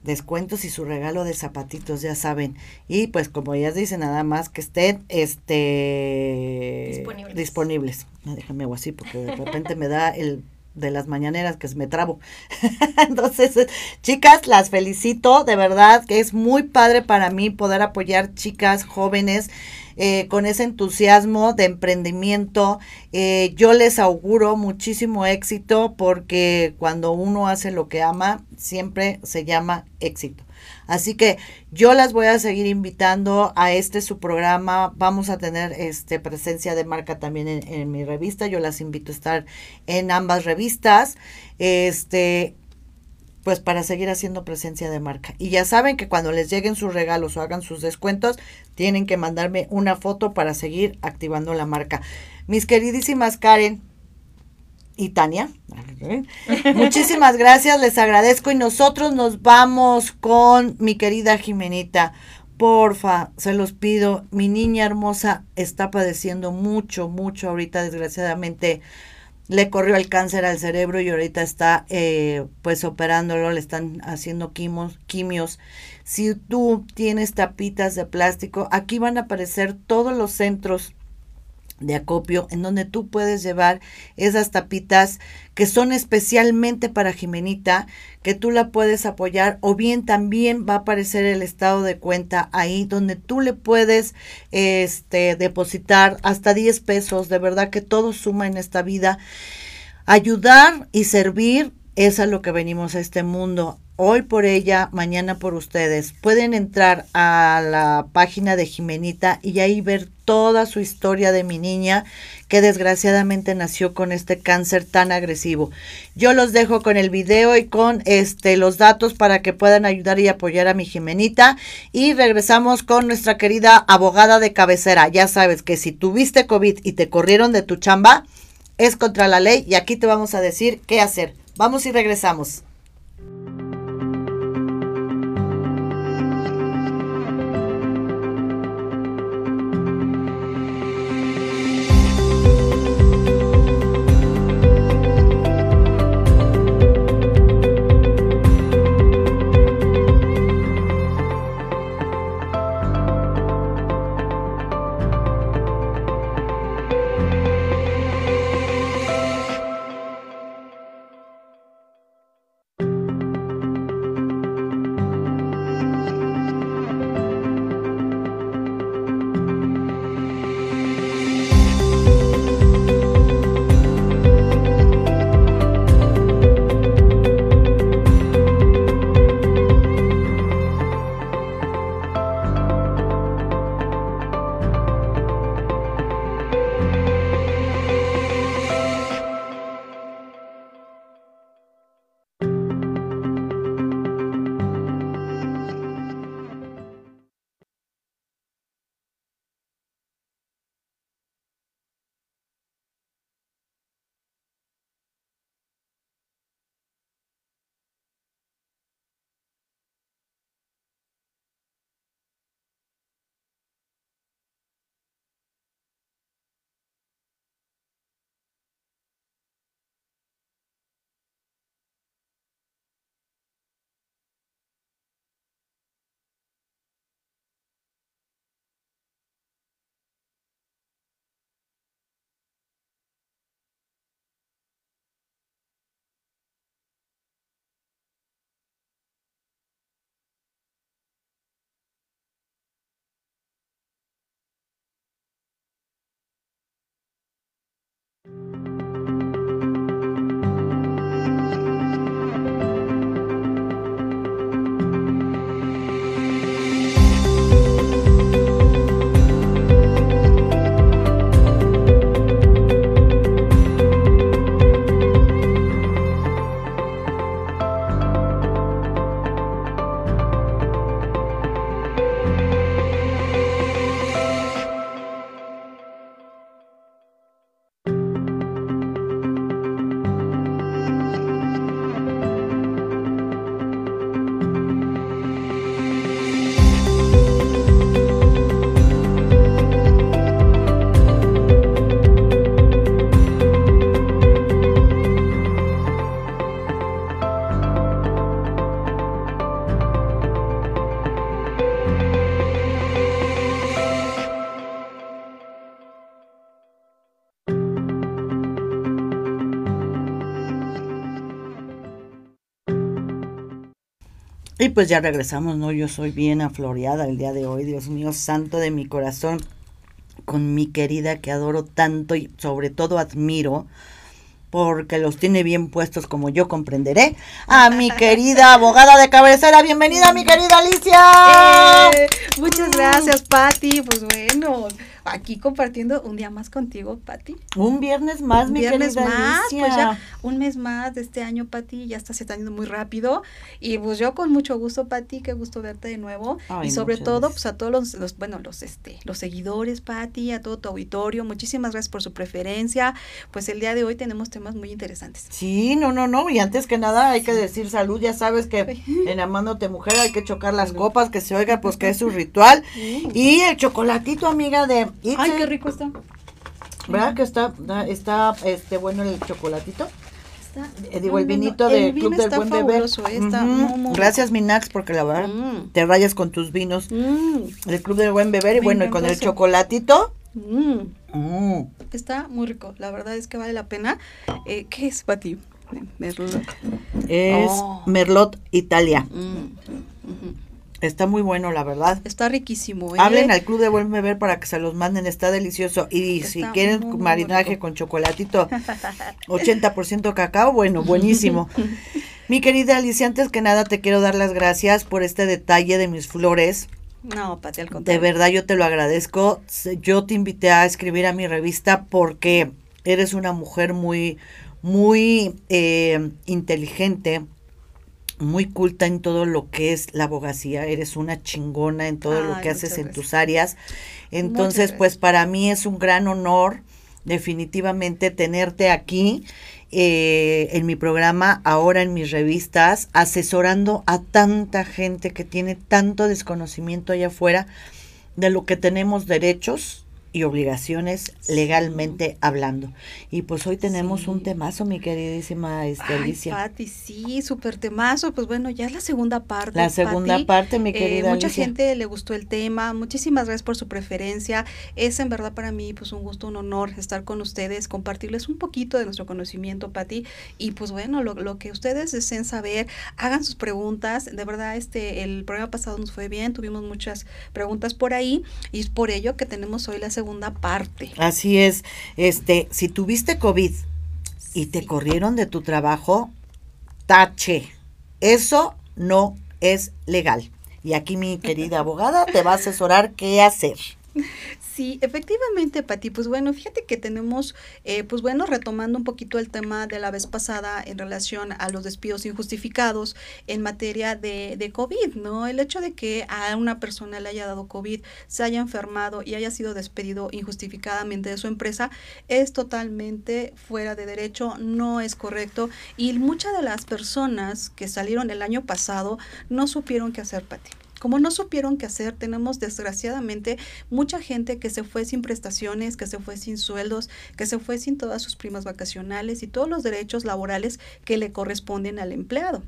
descuentos y su regalo de zapatitos, ya saben. Y pues como ellas dicen, nada más que estén este Disponibles. disponibles. No, déjame hago así porque de repente me da el de las mañaneras que me trabo. (laughs) Entonces, chicas, las felicito, de verdad que es muy padre para mí poder apoyar chicas jóvenes eh, con ese entusiasmo de emprendimiento. Eh, yo les auguro muchísimo éxito porque cuando uno hace lo que ama, siempre se llama éxito. Así que yo las voy a seguir invitando a este su programa. Vamos a tener este presencia de marca también en, en mi revista. Yo las invito a estar en ambas revistas. Este pues para seguir haciendo presencia de marca. Y ya saben que cuando les lleguen sus regalos o hagan sus descuentos, tienen que mandarme una foto para seguir activando la marca. Mis queridísimas Karen, y Tania. Muchísimas gracias, les agradezco y nosotros nos vamos con mi querida Jimenita. Porfa, se los pido, mi niña hermosa está padeciendo mucho, mucho ahorita, desgraciadamente le corrió el cáncer al cerebro y ahorita está eh, pues operándolo, le están haciendo quimos, quimios. Si tú tienes tapitas de plástico, aquí van a aparecer todos los centros de acopio en donde tú puedes llevar esas tapitas que son especialmente para Jimenita, que tú la puedes apoyar o bien también va a aparecer el estado de cuenta ahí donde tú le puedes este depositar hasta 10 pesos, de verdad que todo suma en esta vida. Ayudar y servir es a lo que venimos a este mundo hoy por ella, mañana por ustedes. Pueden entrar a la página de Jimenita y ahí ver toda su historia de mi niña que desgraciadamente nació con este cáncer tan agresivo. Yo los dejo con el video y con este los datos para que puedan ayudar y apoyar a mi Jimenita y regresamos con nuestra querida abogada de cabecera. Ya sabes que si tuviste COVID y te corrieron de tu chamba es contra la ley y aquí te vamos a decir qué hacer. Vamos y regresamos. Y pues ya regresamos, ¿no? Yo soy bien afloreada el día de hoy, Dios mío, santo de mi corazón, con mi querida que adoro tanto y sobre todo admiro, porque los tiene bien puestos como yo comprenderé, a mi (laughs) querida abogada de cabecera. Bienvenida, mi querida Alicia. Eh, muchas gracias, Patti. Pues bueno, aquí compartiendo un día más contigo, Pati. Un viernes más, un mi viernes querida más, Alicia. pues ya un mes más de este año, Pati, ya está se está yendo muy rápido. Y pues yo con mucho gusto, Pati, qué gusto verte de nuevo. Ay, y sobre todo, gracias. pues a todos los, los, bueno, los este, los seguidores, Pati, a todo tu auditorio, muchísimas gracias por su preferencia. Pues el día de hoy tenemos temas muy interesantes. Sí, no, no, no. Y antes que nada hay que decir salud. Ya sabes que en Amándote Mujer hay que chocar las copas, que se oiga, pues que es su ritual. (laughs) Y el chocolatito, amiga de Ay, qué rico está. ¿Verdad que está, está este bueno el chocolatito? Está- Eh, digo, el vinito el del vino Club del Buen Beber. eh, está muy, muy Gracias, Minax, porque la verdad Mm. te rayas con tus vinos. Mm, El Club del Buen Beber y Me bueno, y con el chocolatito. mm. mm, Está muy rico, la verdad es que vale la pena. Eh, ¿Qué es para ti? Merlot. es Oh. Merlot Italia. Mm. Está muy bueno, la verdad. Está riquísimo. ¿eh? Hablen al Club de Buen Beber para que se los manden, está delicioso. Y si quieren muy, muy marinaje con chocolatito, 80% cacao, bueno, buenísimo. (laughs) Mi querida Alicia, antes que nada te quiero dar las gracias por este detalle de mis flores. No, Pati, al De contrario. verdad yo te lo agradezco. Yo te invité a escribir a mi revista porque eres una mujer muy, muy eh, inteligente, muy culta en todo lo que es la abogacía. Eres una chingona en todo lo que haces en tus áreas. Entonces, pues para mí es un gran honor definitivamente tenerte aquí eh, en mi programa, ahora en mis revistas, asesorando a tanta gente que tiene tanto desconocimiento allá afuera de lo que tenemos derechos y obligaciones legalmente hablando. Y pues hoy tenemos Sí. un temazo, mi queridísima este, Ay, Alicia. Pati, sí, súper temazo. Pues bueno, ya es la segunda parte. La segunda Pati. parte, mi Eh, querida mucha Alicia. gente le gustó el tema, muchísimas gracias por su preferencia. Es en verdad para mí pues un gusto, un honor estar con ustedes, compartirles un poquito de nuestro conocimiento, Pati. Y pues bueno, lo, lo que ustedes deseen saber, hagan sus preguntas. De verdad, este el programa pasado nos fue bien, tuvimos muchas preguntas por ahí y es por ello que tenemos hoy la segunda parte. Así es, este, si tuviste COVID y te corrieron de tu trabajo, tache. Eso no es legal. Y aquí mi querida (laughs) abogada te va a asesorar qué hacer. Sí, efectivamente, Pati. Pues bueno, fíjate que tenemos, eh, pues bueno, retomando un poquito el tema de la vez pasada en relación a los despidos injustificados en materia de, de COVID, ¿no? El hecho de que a una persona le haya dado COVID, se haya enfermado y haya sido despedido injustificadamente de su empresa es totalmente fuera de derecho, no es correcto. Y muchas de las personas que salieron el año pasado no supieron qué hacer, Pati. Como no supieron qué hacer, tenemos desgraciadamente mucha gente que se fue sin prestaciones, que se fue sin sueldos, que se fue sin todas sus primas vacacionales y todos los derechos laborales que le corresponden al empleado.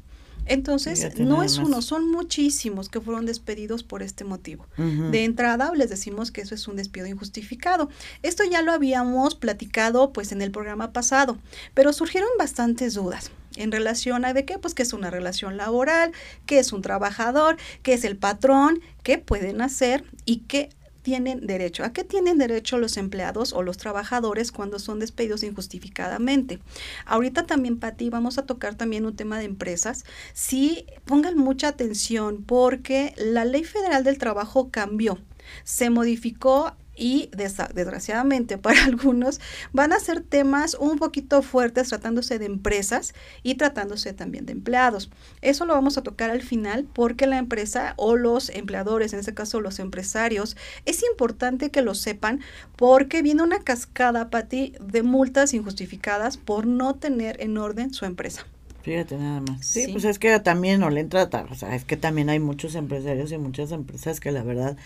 Entonces, no es uno, son muchísimos que fueron despedidos por este motivo. De entrada les decimos que eso es un despido injustificado. Esto ya lo habíamos platicado pues en el programa pasado, pero surgieron bastantes dudas en relación a de qué, pues que es una relación laboral, qué es un trabajador, qué es el patrón, qué pueden hacer y qué tienen derecho. ¿A qué tienen derecho los empleados o los trabajadores cuando son despedidos injustificadamente? Ahorita también, Pati, vamos a tocar también un tema de empresas. Sí, pongan mucha atención porque la Ley Federal del Trabajo cambió, se modificó y desa- desgraciadamente (laughs) para algunos van a ser temas un poquito fuertes tratándose de empresas y tratándose también de empleados. Eso lo vamos a tocar al final porque la empresa o los empleadores, en este caso los empresarios, es importante que lo sepan porque viene una cascada, Pati, de multas injustificadas por no tener en orden su empresa. Fíjate nada más. Sí, Sí. pues es que también no le entra, o sea, es que también hay muchos empresarios y muchas empresas que la verdad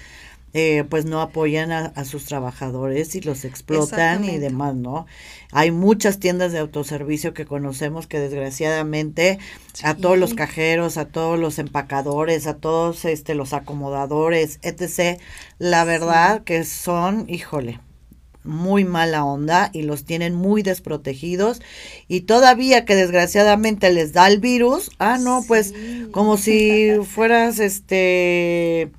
eh, pues no apoyan a, a sus trabajadores y los explotan y demás, ¿no? Hay muchas tiendas de autoservicio que conocemos que desgraciadamente a todos los cajeros, a todos los empacadores, a todos este los acomodadores, etc. La verdad que son, híjole, muy mala onda y los tienen muy desprotegidos y todavía que desgraciadamente les da el virus, ah no, pues como si fueras este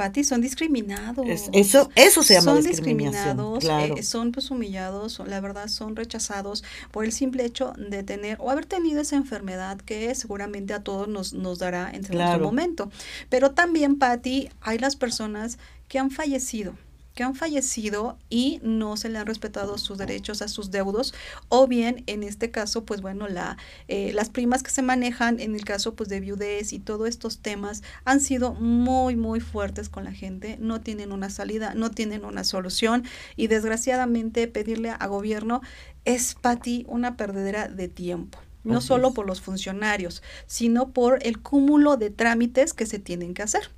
Pati, son discriminados. es- eso eso se llama son discriminación, discriminados, claro. eh, son pues humillados, son- la verdad son rechazados por el simple hecho de tener o haber tenido esa enfermedad que seguramente a todos nos, nos dará en Claro. su momento. Pero también, Patti, hay las personas que han fallecido que han fallecido y no se le han respetado sus derechos a sus deudos, o bien en este caso, pues bueno, la, eh, las primas que se manejan en el caso pues de viudez y todos estos temas han sido muy, muy fuertes con la gente, no tienen una salida, no tienen una solución y desgraciadamente pedirle a gobierno es para ti una perdedera de tiempo no solo por los funcionarios, sino por el cúmulo de trámites que se tienen que hacer.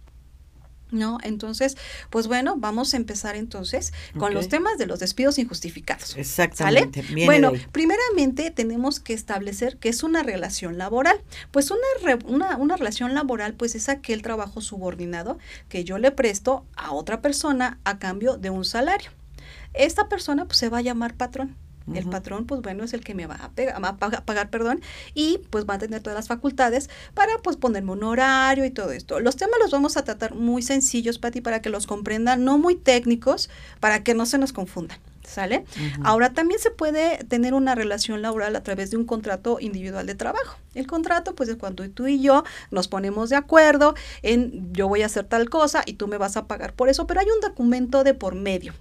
¿No? Entonces, pues bueno, vamos a empezar entonces con los temas de los despidos injustificados. Exactamente. Bueno, primeramente tenemos que establecer que es una relación laboral. Pues una, una, una relación laboral, pues es aquel trabajo subordinado que yo le presto a otra persona a cambio de un salario. Esta persona pues se va a llamar patrón. El patrón, pues bueno, es el que me va a, pagar, perdón, y pues va a tener todas las facultades para pues ponerme un horario y todo esto. Los temas los vamos a tratar muy sencillos, Pati, para que los comprendan, no muy técnicos, para que no se nos confundan. ¿Sale? Ahora también se puede tener una relación laboral a través de un contrato individual de trabajo. El contrato, pues es cuando tú y yo nos ponemos de acuerdo en yo voy a hacer tal cosa y tú me vas a pagar por eso, pero hay un documento de por medio.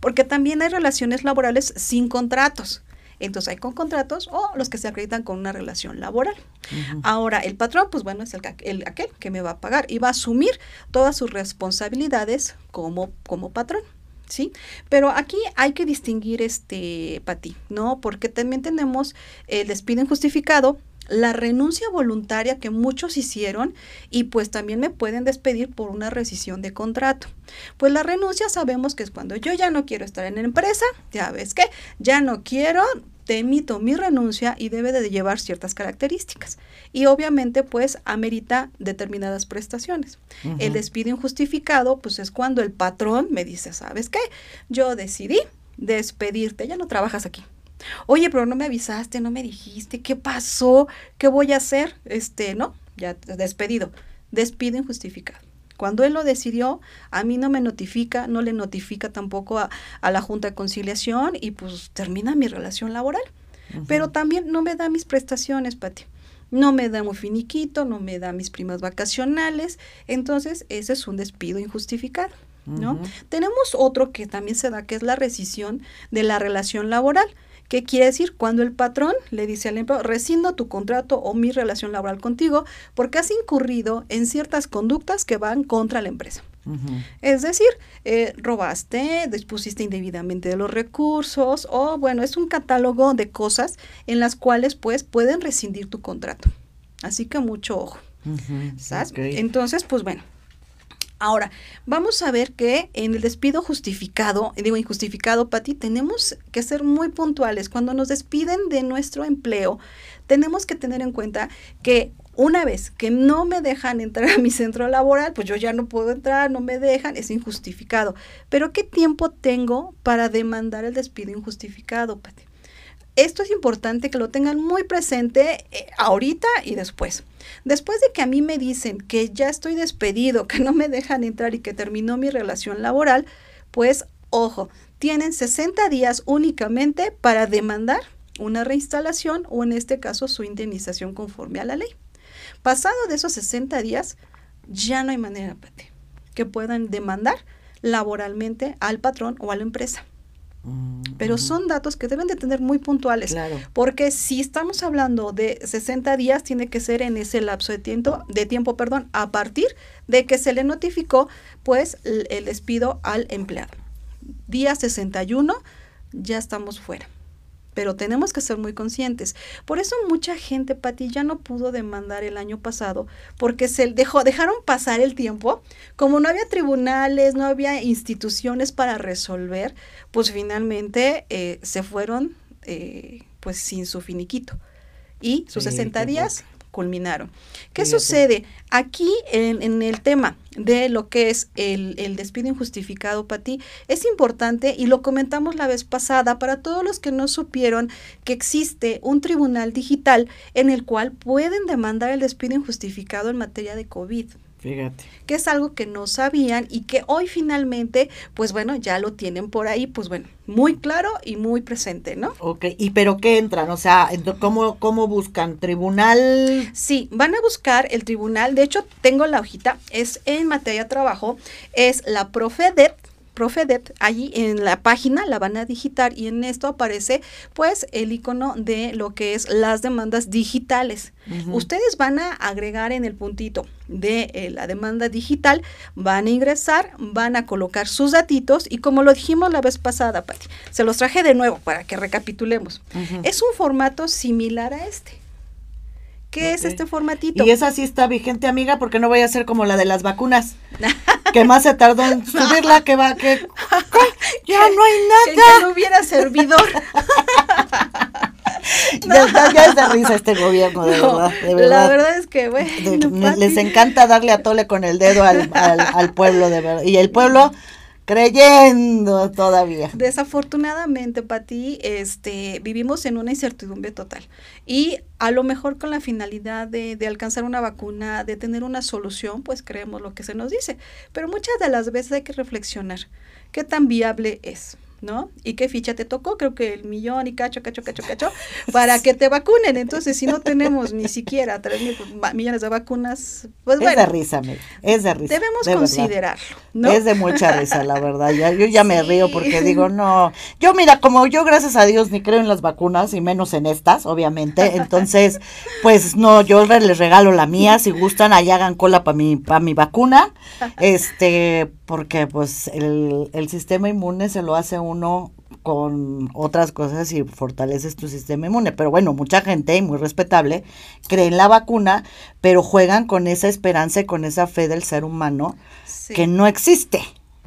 Porque también hay relaciones laborales sin contratos. Entonces hay con contratos o los que se acreditan con una relación laboral. Ahora, el patrón, pues bueno, es el, el, aquel que me va a pagar y va a asumir todas sus responsabilidades como, como patrón. ¿Sí? Pero aquí hay que distinguir este, Pati, ¿no? Porque también tenemos el despido injustificado, la renuncia voluntaria que muchos hicieron y pues también me pueden despedir por una rescisión de contrato. Pues la renuncia sabemos que es cuando yo ya no quiero estar en la empresa, ya ves que ya no quiero, te emito mi renuncia y debe de llevar ciertas características. Y obviamente pues amerita determinadas prestaciones. El despido injustificado pues es cuando el patrón me dice, ¿sabes qué? Yo decidí despedirte, ya no trabajas aquí. Oye, pero no me avisaste, no me dijiste, ¿qué pasó? ¿Qué voy a hacer? Este, no, ya despedido. Despido injustificado. Cuando él lo decidió, a mí no me notifica, no le notifica tampoco a, la Junta de Conciliación y pues termina mi relación laboral. Pero también no me da mis prestaciones, Pati. No me da un finiquito, no me da mis primas vacacionales. Entonces, ese es un despido injustificado. ¿no? Tenemos otro que también se da, que es la rescisión de la relación laboral. ¿Qué quiere decir? Cuando el patrón le dice al empleado, rescindo tu contrato o mi relación laboral contigo porque has incurrido en ciertas conductas que van contra la empresa. Es decir, eh, robaste, dispusiste indebidamente de los recursos o bueno, es un catálogo de cosas en las cuales pues pueden rescindir tu contrato. Así que mucho ojo. Entonces, pues bueno, Ahora, vamos a ver que en el despido justificado, digo injustificado, Pati, tenemos que ser muy puntuales. Cuando nos despiden de nuestro empleo, tenemos que tener en cuenta que una vez que no me dejan entrar a mi centro laboral, pues yo ya no puedo entrar, no me dejan, es injustificado. Pero ¿qué tiempo tengo para demandar el despido injustificado, Pati? Esto es importante que lo tengan muy presente eh, ahorita y después. Después de que a mí me dicen que ya estoy despedido, que no me dejan entrar y que terminó mi relación laboral, pues ojo, tienen 60 días únicamente para demandar una reinstalación o en este caso su indemnización conforme a la ley. Pasado de esos 60 días, ya no hay manera que puedan demandar laboralmente al patrón o a la empresa. Pero son datos que deben de tener muy puntuales. Porque si estamos hablando de 60 días, tiene que ser en ese lapso de tiempo, de tiempo, perdón, a partir de que se le notificó, pues, el despido al empleado. Día 61, ya estamos fuera pero tenemos que ser muy conscientes. Por eso mucha gente, Pati, ya no pudo demandar el año pasado porque se dejó, dejaron pasar el tiempo. Como no había tribunales, no había instituciones para resolver, pues finalmente eh, se fueron eh, pues sin su finiquito. Y sus 60 días culminaron. ¿Qué sucede? Aquí en, el tema de lo que es el, el despido injustificado, ti es importante y lo comentamos la vez pasada para todos los que no supieron que existe un tribunal digital en el cual pueden demandar el despido injustificado en materia de COVID. Fíjate. Que es algo que no sabían y que hoy finalmente, pues bueno, ya lo tienen por ahí, pues bueno, muy claro y muy presente, ¿no? Ok, ¿y pero qué entran? O sea, ¿cómo, cómo buscan? ¿Tribunal? Sí, van a buscar el tribunal, de hecho tengo la hojita, es en materia de trabajo, es la Profedet, Profedet, allí en la página la van a digitar y en esto aparece pues el icono de lo que es las demandas digitales. Ustedes van a agregar en el puntito de eh, la demanda digital, van a ingresar, van a colocar sus datitos y como lo dijimos la vez pasada, Pati, se los traje de nuevo para que recapitulemos. Es un formato similar a este. ¿Qué es este formatito? Y esa sí está vigente, amiga, porque no voy a ser como la de las vacunas, (laughs) que más se tardó en subirla, que va, que ya no hay (laughs) nada. Que, no hubiera servidor. (laughs) (laughs) ya, es de risa este gobierno, de, verdad, La verdad es que, bueno. les encanta darle a tole con el dedo al, al pueblo, de verdad. Y el pueblo creyendo todavía. Desafortunadamente, Pati, este, vivimos en una incertidumbre total. Y a lo mejor con la finalidad de, de, alcanzar una vacuna, de tener una solución, pues creemos lo que se nos dice. Pero muchas de las veces hay que reflexionar qué tan viable es. ¿No? ¿Y qué ficha te tocó? Creo que el millón y cacho, cacho, cacho, cacho, para que te vacunen. Entonces, si no tenemos ni siquiera tres mil millones de vacunas, pues bueno. Es de risa, es de risa. Debemos considerarlo, ¿no? Es de mucha risa, la verdad. Ya, yo ya me río porque digo, no. Yo, mira, como yo, gracias a Dios, ni creo en las vacunas y menos en estas, obviamente. Entonces, pues no, yo les regalo la mía. Si gustan, ahí hagan cola para mi, para mi vacuna. Este, porque pues el, el sistema inmune se lo hace uno con otras cosas y fortaleces tu sistema inmune. Pero bueno, mucha gente, y muy respetable, cree en la vacuna, pero juegan con esa esperanza y con esa fe del ser humano que no existe.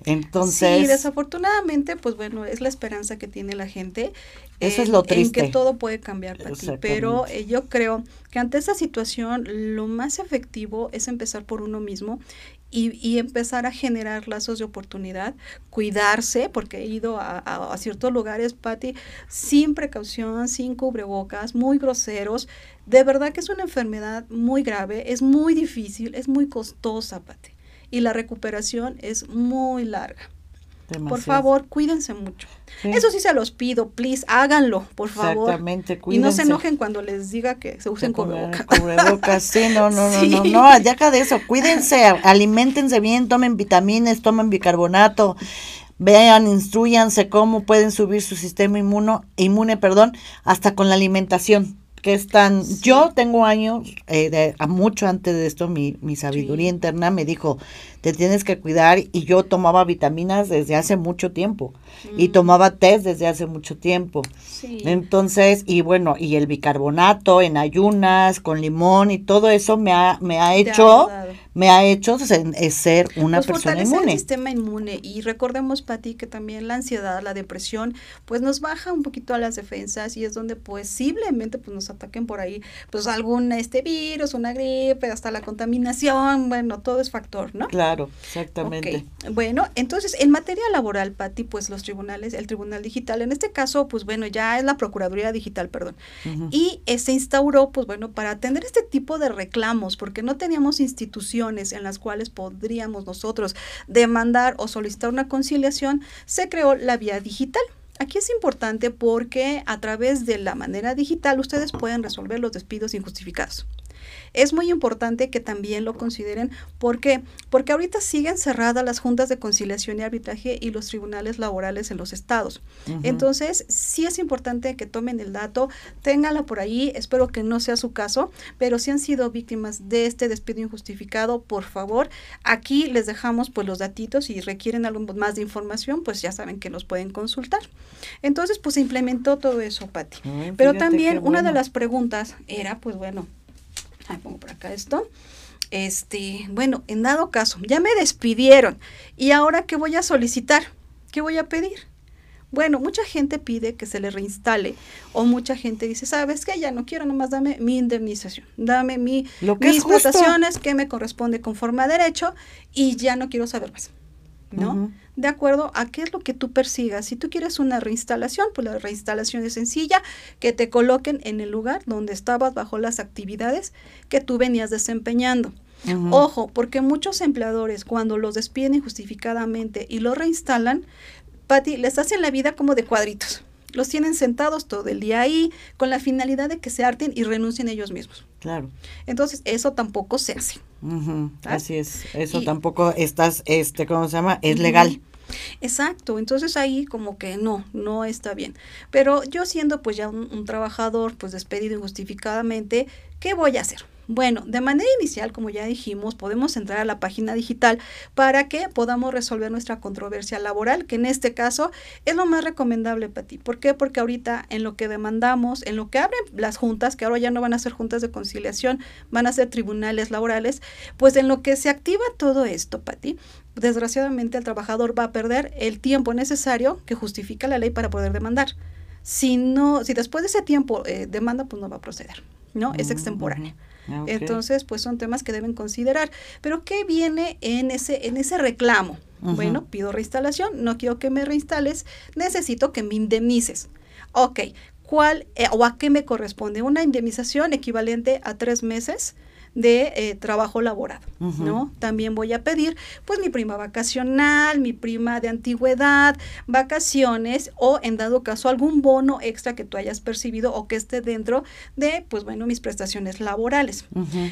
Entonces. Sí, desafortunadamente, pues bueno, es la esperanza que tiene la gente. Eso es lo triste. En que todo puede cambiar para ti. Pero eh, yo creo que ante esta situación, lo más efectivo es empezar por uno mismo y, empezar a generar lazos de oportunidad, cuidarse, porque he ido a, ciertos lugares, Patti, sin precaución, sin cubrebocas, muy groseros. De verdad que es una enfermedad muy grave, es muy difícil, es muy costosa, Patti, y la recuperación es muy larga. Por favor, cuídense mucho. Eso sí se los pido, please, háganlo, por favor. Exactamente, cuídense. Y no se enojen cuando les diga que se usen cubrebocas. Cubrebocas, sí, no, no, no, no, (laughs) no, ya de eso, cuídense, alimentense bien, tomen vitaminas, tomen bicarbonato, vean, instruyanse cómo pueden subir su sistema inmuno, inmune, perdón, hasta con la alimentación que están, yo tengo años, eh, de, a mucho antes de esto, mi, mi sabiduría interna me dijo, te tienes que cuidar y yo tomaba vitaminas desde hace mucho tiempo y mm. tomaba test desde hace mucho tiempo. Entonces, y bueno, y el bicarbonato en ayunas, con limón y todo eso me ha, me ha hecho me ha hecho ser una pues persona inmune. el sistema inmune y recordemos, Pati, que también la ansiedad, la depresión, pues nos baja un poquito a las defensas y es donde posiblemente pues nos ataquen por ahí pues algún este virus, una gripe, hasta la contaminación, bueno, todo es factor, ¿no? Claro, exactamente. Bueno, entonces en materia laboral, Pati, pues los tribunales, el Tribunal Digital, en este caso, pues bueno, ya es la Procuraduría Digital, perdón, y eh, se instauró, pues bueno, para atender este tipo de reclamos, porque no teníamos instituciones en las cuales podríamos nosotros demandar o solicitar una conciliación, se creó la vía digital. Aquí es importante porque a través de la manera digital ustedes pueden resolver los despidos injustificados. Es muy importante que también lo consideren porque porque ahorita siguen cerradas las juntas de conciliación y arbitraje y los tribunales laborales en los estados. Entonces, sí es importante que tomen el dato, ténganla por ahí, espero que no sea su caso, pero si han sido víctimas de este despido injustificado, por favor, aquí les dejamos pues los datitos y requieren algo más de información, pues ya saben que los pueden consultar. Entonces, pues se implementó todo eso, Pati. Pero también una de las preguntas era, pues bueno, Ahí pongo por acá esto. Este, bueno, en dado caso, ya me despidieron. ¿Y ahora qué voy a solicitar? ¿Qué voy a pedir? Bueno, mucha gente pide que se le reinstale o mucha gente dice, ¿sabes qué? Ya no quiero, nomás dame mi indemnización, dame mi, mis votaciones que me corresponde conforme a derecho y ya no quiero saber más. ¿No? De acuerdo a qué es lo que tú persigas. Si tú quieres una reinstalación, pues la reinstalación es sencilla, que te coloquen en el lugar donde estabas bajo las actividades que tú venías desempeñando. Ojo, porque muchos empleadores cuando los despiden injustificadamente y lo reinstalan, Patti, les hacen la vida como de cuadritos. Los tienen sentados todo el día ahí con la finalidad de que se harten y renuncien ellos mismos. Claro. Entonces, eso tampoco se hace. Así es, eso tampoco estás, este, ¿cómo se llama? Es legal. Exacto, entonces ahí como que no, no está bien. Pero yo siendo pues ya un, un trabajador pues despedido injustificadamente, ¿qué voy a hacer? Bueno, de manera inicial, como ya dijimos, podemos entrar a la página digital para que podamos resolver nuestra controversia laboral, que en este caso es lo más recomendable para ti. ¿Por qué? Porque ahorita en lo que demandamos, en lo que abren las juntas, que ahora ya no van a ser juntas de conciliación, van a ser tribunales laborales, pues en lo que se activa todo esto, Pati, desgraciadamente el trabajador va a perder el tiempo necesario que justifica la ley para poder demandar. Si no, si después de ese tiempo eh, demanda, pues no va a proceder, ¿no? Es extemporánea. Ah. Entonces, pues son temas que deben considerar. Pero ¿qué viene en ese, en ese reclamo? Bueno, pido reinstalación, no quiero que me reinstales, necesito que me indemnices. Ok, ¿cuál eh, o a qué me corresponde? Una indemnización equivalente a tres meses de eh, trabajo laborado. ¿no? También voy a pedir, pues, mi prima vacacional, mi prima de antigüedad, vacaciones o, en dado caso, algún bono extra que tú hayas percibido o que esté dentro de, pues, bueno, mis prestaciones laborales.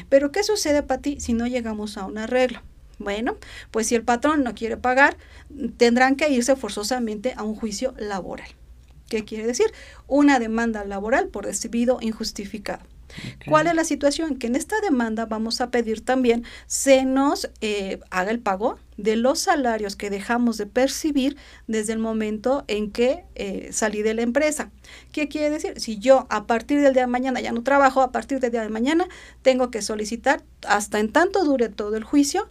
Pero ¿qué sucede, Pati, si no llegamos a un arreglo? Bueno, pues si el patrón no quiere pagar, tendrán que irse forzosamente a un juicio laboral. ¿Qué quiere decir? Una demanda laboral por despido injustificado. ¿Cuál es la situación? Que en esta demanda vamos a pedir también se nos eh, haga el pago de los salarios que dejamos de percibir desde el momento en que eh, salí de la empresa. ¿Qué quiere decir? Si yo a partir del día de mañana ya no trabajo, a partir del día de mañana tengo que solicitar hasta en tanto dure todo el juicio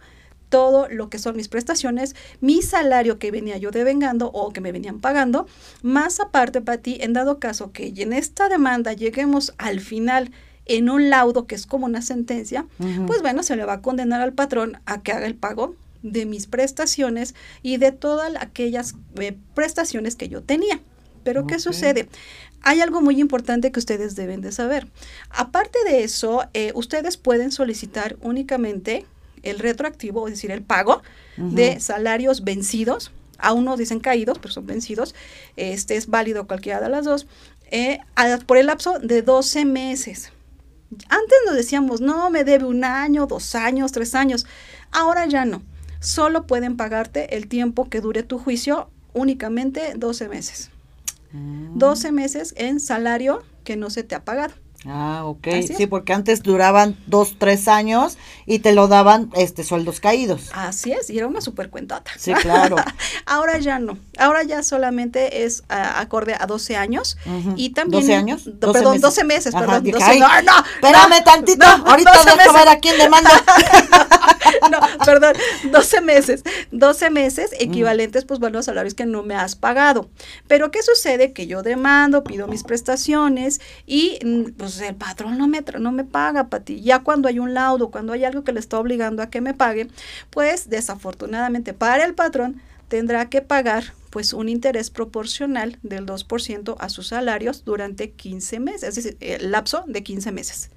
todo lo que son mis prestaciones, mi salario que venía yo devengando o que me venían pagando, más aparte para ti, en dado caso que en esta demanda lleguemos al final en un laudo que es como una sentencia, pues bueno, se le va a condenar al patrón a que haga el pago de mis prestaciones y de todas aquellas eh, prestaciones que yo tenía. Pero ¿qué sucede? Hay algo muy importante que ustedes deben de saber. Aparte de eso, eh, ustedes pueden solicitar únicamente el retroactivo, es decir, el pago de salarios vencidos. A unos dicen caídos, pero son vencidos. Este es válido cualquiera de las dos. eh, a- por el lapso de 12 meses. Antes nos decíamos, no, me debe un año, dos años, tres años. Ahora ya no. Solo pueden pagarte el tiempo que dure tu juicio, únicamente 12 meses. Mm. 12 meses en salario que no se te ha pagado. Ah, ok. Sí, porque antes duraban dos, tres años y te lo daban este sueldos caídos. Así es, y era una super cuentota. Sí, claro. (laughs) Ahora ya no. Ahora ya solamente es ah, acorde a 12 años. Ujú. Y también. ¿12 años? do- 12 perdón, meses. 12 meses, Ajá, perdón. dije, 12 ay, no, no, Espérame no, tantito, no, ahorita 12 dejo meses. ver a quién demanda. (laughs) (laughs) no, perdón, 12 meses. 12 Mm. meses equivalentes, pues bueno, a salarios que no me has pagado. Pero ¿qué sucede? Que yo demando, pido mis prestaciones y mm, pues el patrón no me, no me paga, Pati. Ya cuando hay un laudo, cuando hay algo que le está obligando a que me pague, pues desafortunadamente para el patrón tendrá que pagar pues un interés proporcional del 2% a sus salarios durante 15 meses, es decir, el lapso de 15 meses.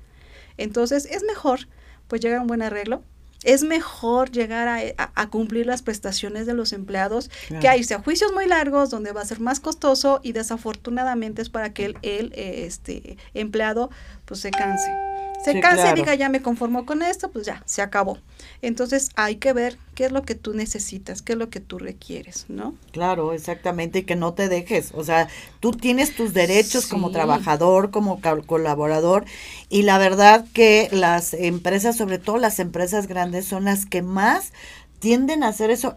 Entonces es mejor pues llegar a un buen arreglo. Es mejor llegar a, a- a cumplir las prestaciones de los empleados que a irse a juicios muy largos donde va a ser más costoso y desafortunadamente es para que el, el, eh, este, empleado pues se canse. Se Sí, canse y claro. diga ya me conformo con esto, pues ya, se acabó. Entonces hay que ver qué es lo que tú necesitas, qué es lo que tú requieres, ¿no? Claro, exactamente, y que no te dejes. O sea, tú tienes tus derechos como trabajador, como colaborador, y la verdad que las empresas, sobre todo las empresas grandes, son las que más tienden a hacer eso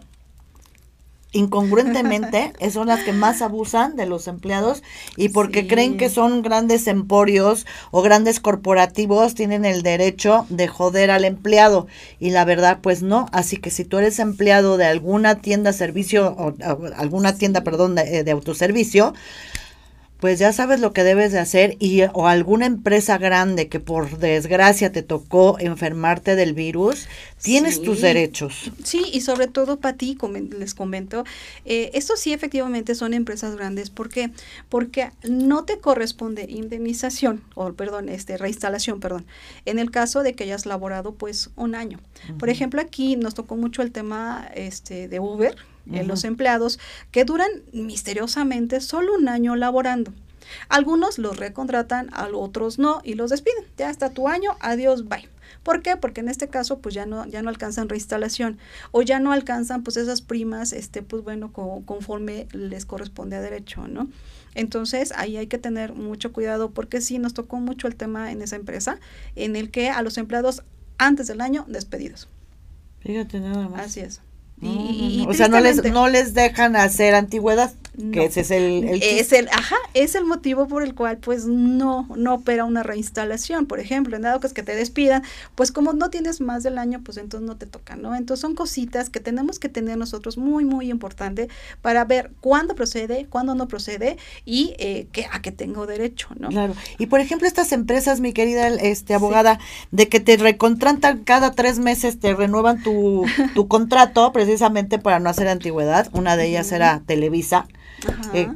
incongruentemente, (laughs) eh, son las que más abusan de los empleados y porque Sí. creen que son grandes emporios o grandes corporativos tienen el derecho de joder al empleado. Y la verdad pues no, así que si tú eres empleado de alguna tienda servicio o, o alguna tienda perdón de, eh, de autoservicio pues ya sabes lo que debes de hacer y o alguna empresa grande que por desgracia te tocó enfermarte del virus, tienes Sí. tus derechos. Sí, y sobre todo para ti, les comento, eh, esto sí efectivamente son empresas grandes. ¿Por qué? Porque no te corresponde indemnización, o perdón, este, reinstalación, perdón, en el caso de que hayas laborado pues un año. Por ejemplo, aquí nos tocó mucho el tema este, de Uber, eh, los empleados que duran misteriosamente solo un año laborando. Algunos los recontratan, a otros no, y los despiden. Ya está tu año, adiós, bye. ¿Por qué? Porque en este caso pues ya no ya no alcanzan reinstalación o ya no alcanzan pues esas primas este pues bueno conforme les corresponde a derecho, ¿no? Entonces ahí hay que tener mucho cuidado porque sí nos tocó mucho el tema en esa empresa en el que a los empleados antes del año despedidos. Fíjate nada más. Así es. Y, o sea, no les, no les dejan hacer antigüedad, que ese es el, el es el ajá, es el motivo por el cual pues no no opera una reinstalación, por ejemplo, en dado que es que te despidan, pues como no tienes más del año, pues entonces no te toca, ¿no? Entonces son cositas que tenemos que tener nosotros muy muy importante para ver cuándo procede, cuándo no procede y eh, que, a qué tengo derecho, ¿no? Claro. Y por ejemplo, estas empresas, mi querida este abogada, de que te recontratan cada tres meses, te renuevan tu, tu contrato, precisamente para no hacer antigüedad. Una de ellas era Televisa. Eh,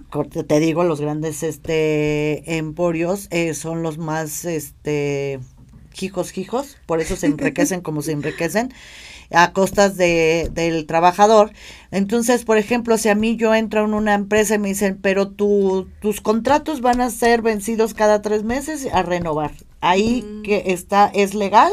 te digo, los grandes este emporios eh, son los más este hijos hijos, por eso se enriquecen como se enriquecen a costas de, del trabajador. Entonces, por ejemplo, si a mí yo entro en una empresa y me dicen, pero tu, tus contratos van a ser vencidos cada tres meses a renovar. Ahí mm. que está, ¿es legal?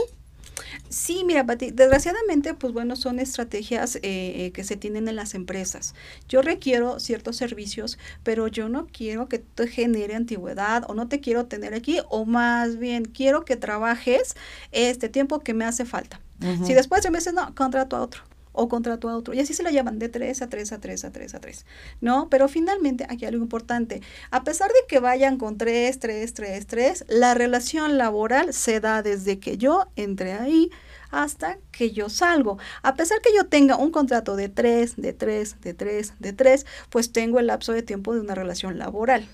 Sí, mira, Pati, desgraciadamente, pues bueno, son estrategias eh, eh, que se tienen en las empresas. Yo requiero ciertos servicios, pero yo no quiero que te genere antigüedad o no te quiero tener aquí, o más bien quiero que trabajes este tiempo que me hace falta. Si después de meses, no, contrato a otro o contrato a otro. Y así se lo llaman de tres a tres a tres a tres a tres ¿no? Pero finalmente, aquí hay algo importante. A pesar de que vayan con tres tres tres tres la relación laboral se da desde que yo entré ahí hasta que yo salgo. A pesar que yo tenga un contrato de tres de tres de tres de tres pues tengo el lapso de tiempo de una relación laboral.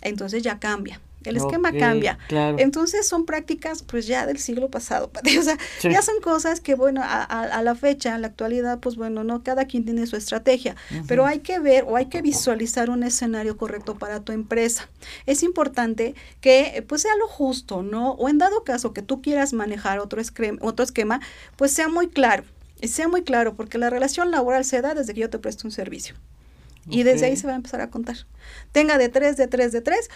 Entonces ya cambia el esquema cambia. Entonces son prácticas pues ya del siglo pasado, (laughs) o sea, ya son cosas que bueno, a, la fecha, a la actualidad, pues bueno, no, cada quien tiene su estrategia, pero hay que ver o hay que visualizar un escenario correcto para tu empresa. Es importante que pues sea lo justo, ¿no? O en dado caso que tú quieras manejar otro esquema, otro esquema pues sea muy claro, sea muy claro, porque la relación laboral se da desde que yo te presto un servicio. Y desde ahí se va a empezar a contar. Tenga de tres, de tres, de tres.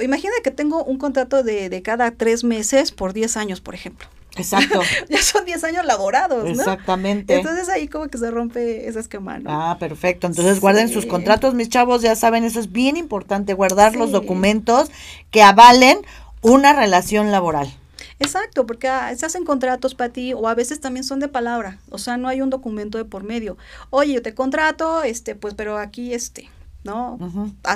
Imagina que tengo un contrato de, de cada tres meses por diez años, por ejemplo. Exacto. (laughs) ya son diez años laborados, ¿no? Exactamente. Entonces ahí como que se rompe ese esquema, ¿no? Ah, perfecto. Entonces guarden sus contratos, mis chavos, ya saben, eso es bien importante, guardar los documentos que avalen una relación laboral. Exacto, porque ah, se hacen contratos para ti o a veces también son de palabra, o sea, no hay un documento de por medio. Oye, yo te contrato, este, pues, pero aquí, este, ¿no?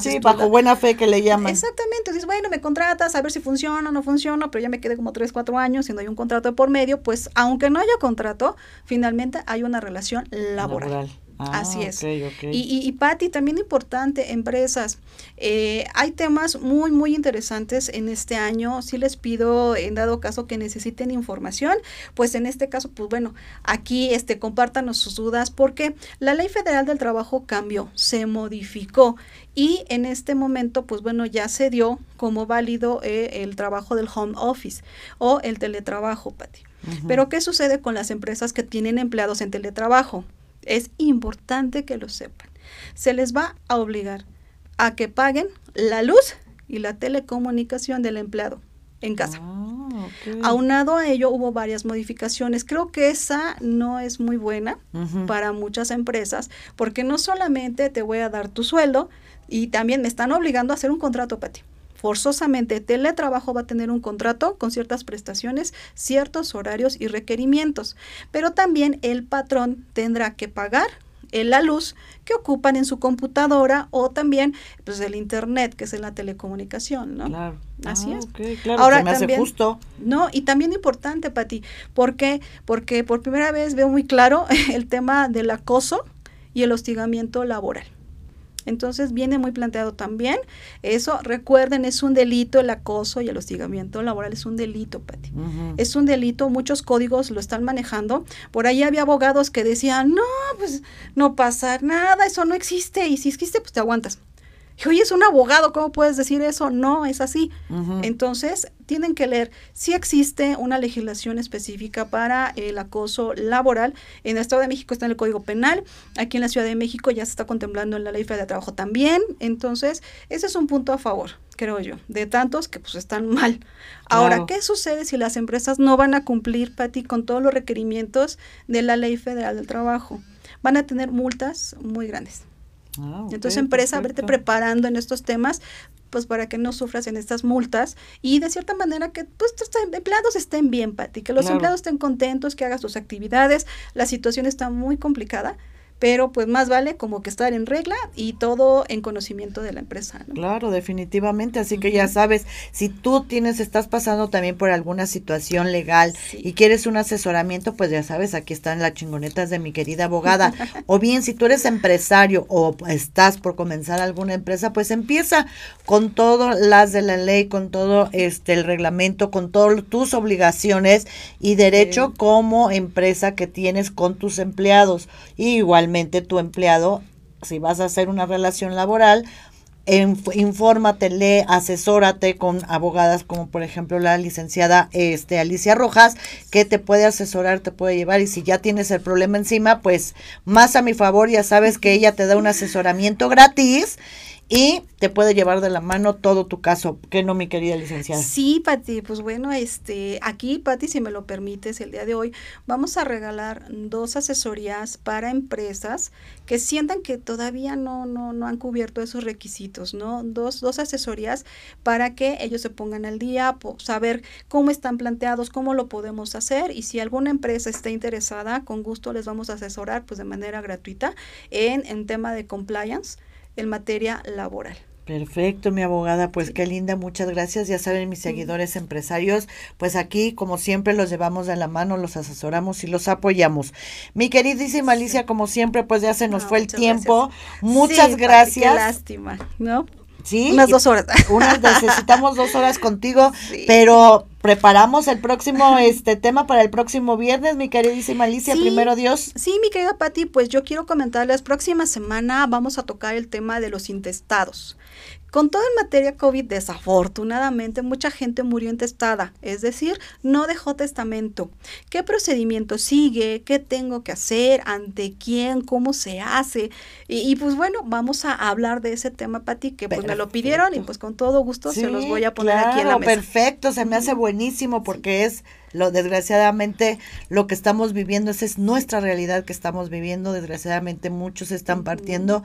sí, bajo buena fe que le llaman. Exactamente, dices, bueno, me contratas, a ver si funciona o no funciona, pero ya me quedé como tres, cuatro años y no hay un contrato de por medio, pues aunque no haya contrato, finalmente hay una relación laboral. Ah, es. Y, y, y Patti, también importante, empresas. Eh, hay temas muy, muy interesantes en este año. Si les pido, en dado caso que necesiten información, pues en este caso, pues bueno, aquí este, compártanos sus dudas porque la Ley Federal del Trabajo cambió, se modificó y en este momento, pues bueno, ya se dio como válido eh, el trabajo del home office o el teletrabajo, Patti. Pero ¿qué sucede con las empresas que tienen empleados en teletrabajo? Es importante que lo sepan. Se les va a obligar a que paguen la luz y la telecomunicación del empleado en casa. Ah, Aunado a ello hubo varias modificaciones. Creo que esa no es muy buena para muchas empresas porque no solamente te voy a dar tu sueldo y también me están obligando a hacer un contrato para ti forzosamente teletrabajo va a tener un contrato con ciertas prestaciones, ciertos horarios y requerimientos, pero también el patrón tendrá que pagar la luz que ocupan en su computadora o también pues el internet que es en la telecomunicación, ¿no? Claro. Así ah, es. claro, Ahora me también, hace justo. No, y también importante para ti, ¿por qué? Porque por primera vez veo muy claro (laughs) el tema del acoso y el hostigamiento laboral. Entonces viene muy planteado también. Eso, recuerden, es un delito el acoso y el hostigamiento laboral, es un delito, Pati. Es un delito, muchos códigos lo están manejando. Por ahí había abogados que decían, no, pues no pasa nada, eso no existe. Y si existe, pues te aguantas oye, es un abogado, ¿cómo puedes decir eso? No, es así. Entonces, tienen que leer si existe una legislación específica para el acoso laboral. En el Estado de México está en el Código Penal, aquí en la Ciudad de México ya se está contemplando en la Ley Federal de Trabajo también. Entonces, ese es un punto a favor creo yo, de tantos que pues están mal. Ahora. ¿qué sucede si las empresas no van a cumplir, Pati, con todos los requerimientos de la Ley Federal del Trabajo? Van a tener multas muy grandes. Ah, Entonces, empresa, verte preparando en estos temas, pues para que no sufras en estas multas y de cierta manera que pues tus em- empleados estén bien, Pati, que los Claro. empleados estén contentos, que hagas tus actividades. La situación está muy complicada, pero pues más vale como que estar en regla y todo en conocimiento de la empresa, ¿no? Claro, definitivamente. Así que ya sabes, si tú tienes, estás pasando también por alguna situación legal Sí. y quieres un asesoramiento, pues ya sabes, aquí están las chingonetas de mi querida abogada. (laughs) o bien, si tú eres empresario o estás por comenzar alguna empresa, pues empieza con todas las de la ley, con todo este el reglamento, con todas tus obligaciones y derecho Sí. como empresa que tienes con tus empleados. Y igualmente tu empleado, si vas a hacer una relación laboral, inf- infórmate, asesórate con abogadas como por ejemplo la licenciada este Alicia Rojas, que te puede asesorar, te puede llevar y si ya tienes el problema encima, pues más a mi favor, ya sabes que ella te da un asesoramiento gratis y te puede llevar de la mano todo tu caso, que no mi querida licenciada. Sí, Pati, pues bueno, este, aquí, Pati, si me lo permites, el día de hoy vamos a regalar dos asesorías para empresas que sientan que todavía no, no, no han cubierto esos requisitos, ¿no? Dos, dos asesorías para que ellos se pongan al día, saber cómo están planteados, cómo lo podemos hacer y si alguna empresa está interesada, con gusto les vamos a asesorar pues de manera gratuita en, en tema de compliance en materia laboral. Perfecto, mi abogada, pues qué linda, muchas gracias. Ya saben, mis seguidores empresarios, pues aquí, como siempre, los llevamos de la mano, los asesoramos y los apoyamos. Mi queridísima Alicia, como siempre, pues ya se nos No, fue el muchas tiempo. gracias. Muchas Sí, Pati, qué gracias. lástima, ¿no? Sí, Unas dos horas. (laughs) unas necesitamos dos horas contigo, (laughs) Sí. pero preparamos el próximo este tema para el próximo viernes, mi queridísima Alicia, Sí. primero Dios. Sí, mi querida Patti, pues yo quiero comentarles, próxima semana vamos a tocar el tema de los intestados. Con todo en materia COVID, desafortunadamente, mucha gente murió intestada, es decir, no dejó testamento. ¿Qué procedimiento sigue? ¿Qué tengo que hacer? ¿Ante quién? ¿Cómo se hace? Y, y, pues bueno, vamos a hablar de ese tema, Patti, que pues me lo pidieron y pues con todo gusto se los voy a poner aquí en la mesa. Perfecto, se me hace buenísimo porque es lo desgraciadamente lo que estamos viviendo, esa es nuestra realidad que estamos viviendo, desgraciadamente muchos están partiendo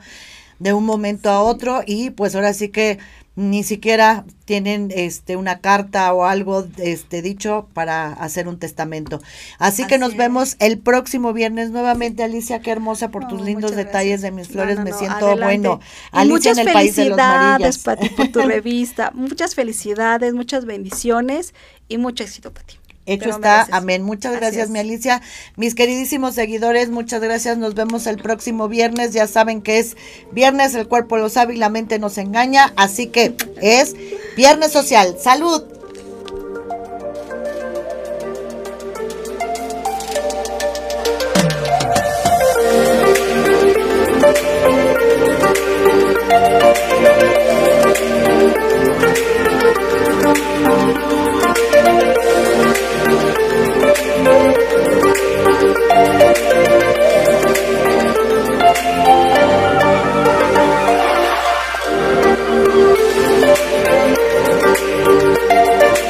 de un momento a otro y pues ahora sí que ni siquiera tienen este una carta o algo este dicho para hacer un testamento. Así, que nos es. vemos el próximo viernes nuevamente, Alicia, qué hermosa por tus lindos detalles gracias. de mis flores, no, me siento adelante. bueno. Y Alicia muchas en el país de los felicidades, marillas. Pati, por tu (laughs) revista. Muchas felicidades, muchas bendiciones y mucho éxito, Pati. Hecho está, mereces. amén. Muchas Así gracias, es. mi Alicia. Mis queridísimos seguidores, muchas gracias. Nos vemos el próximo viernes. Ya saben que es viernes, el cuerpo lo sabe y la mente nos engaña. Así que es viernes social. Salud.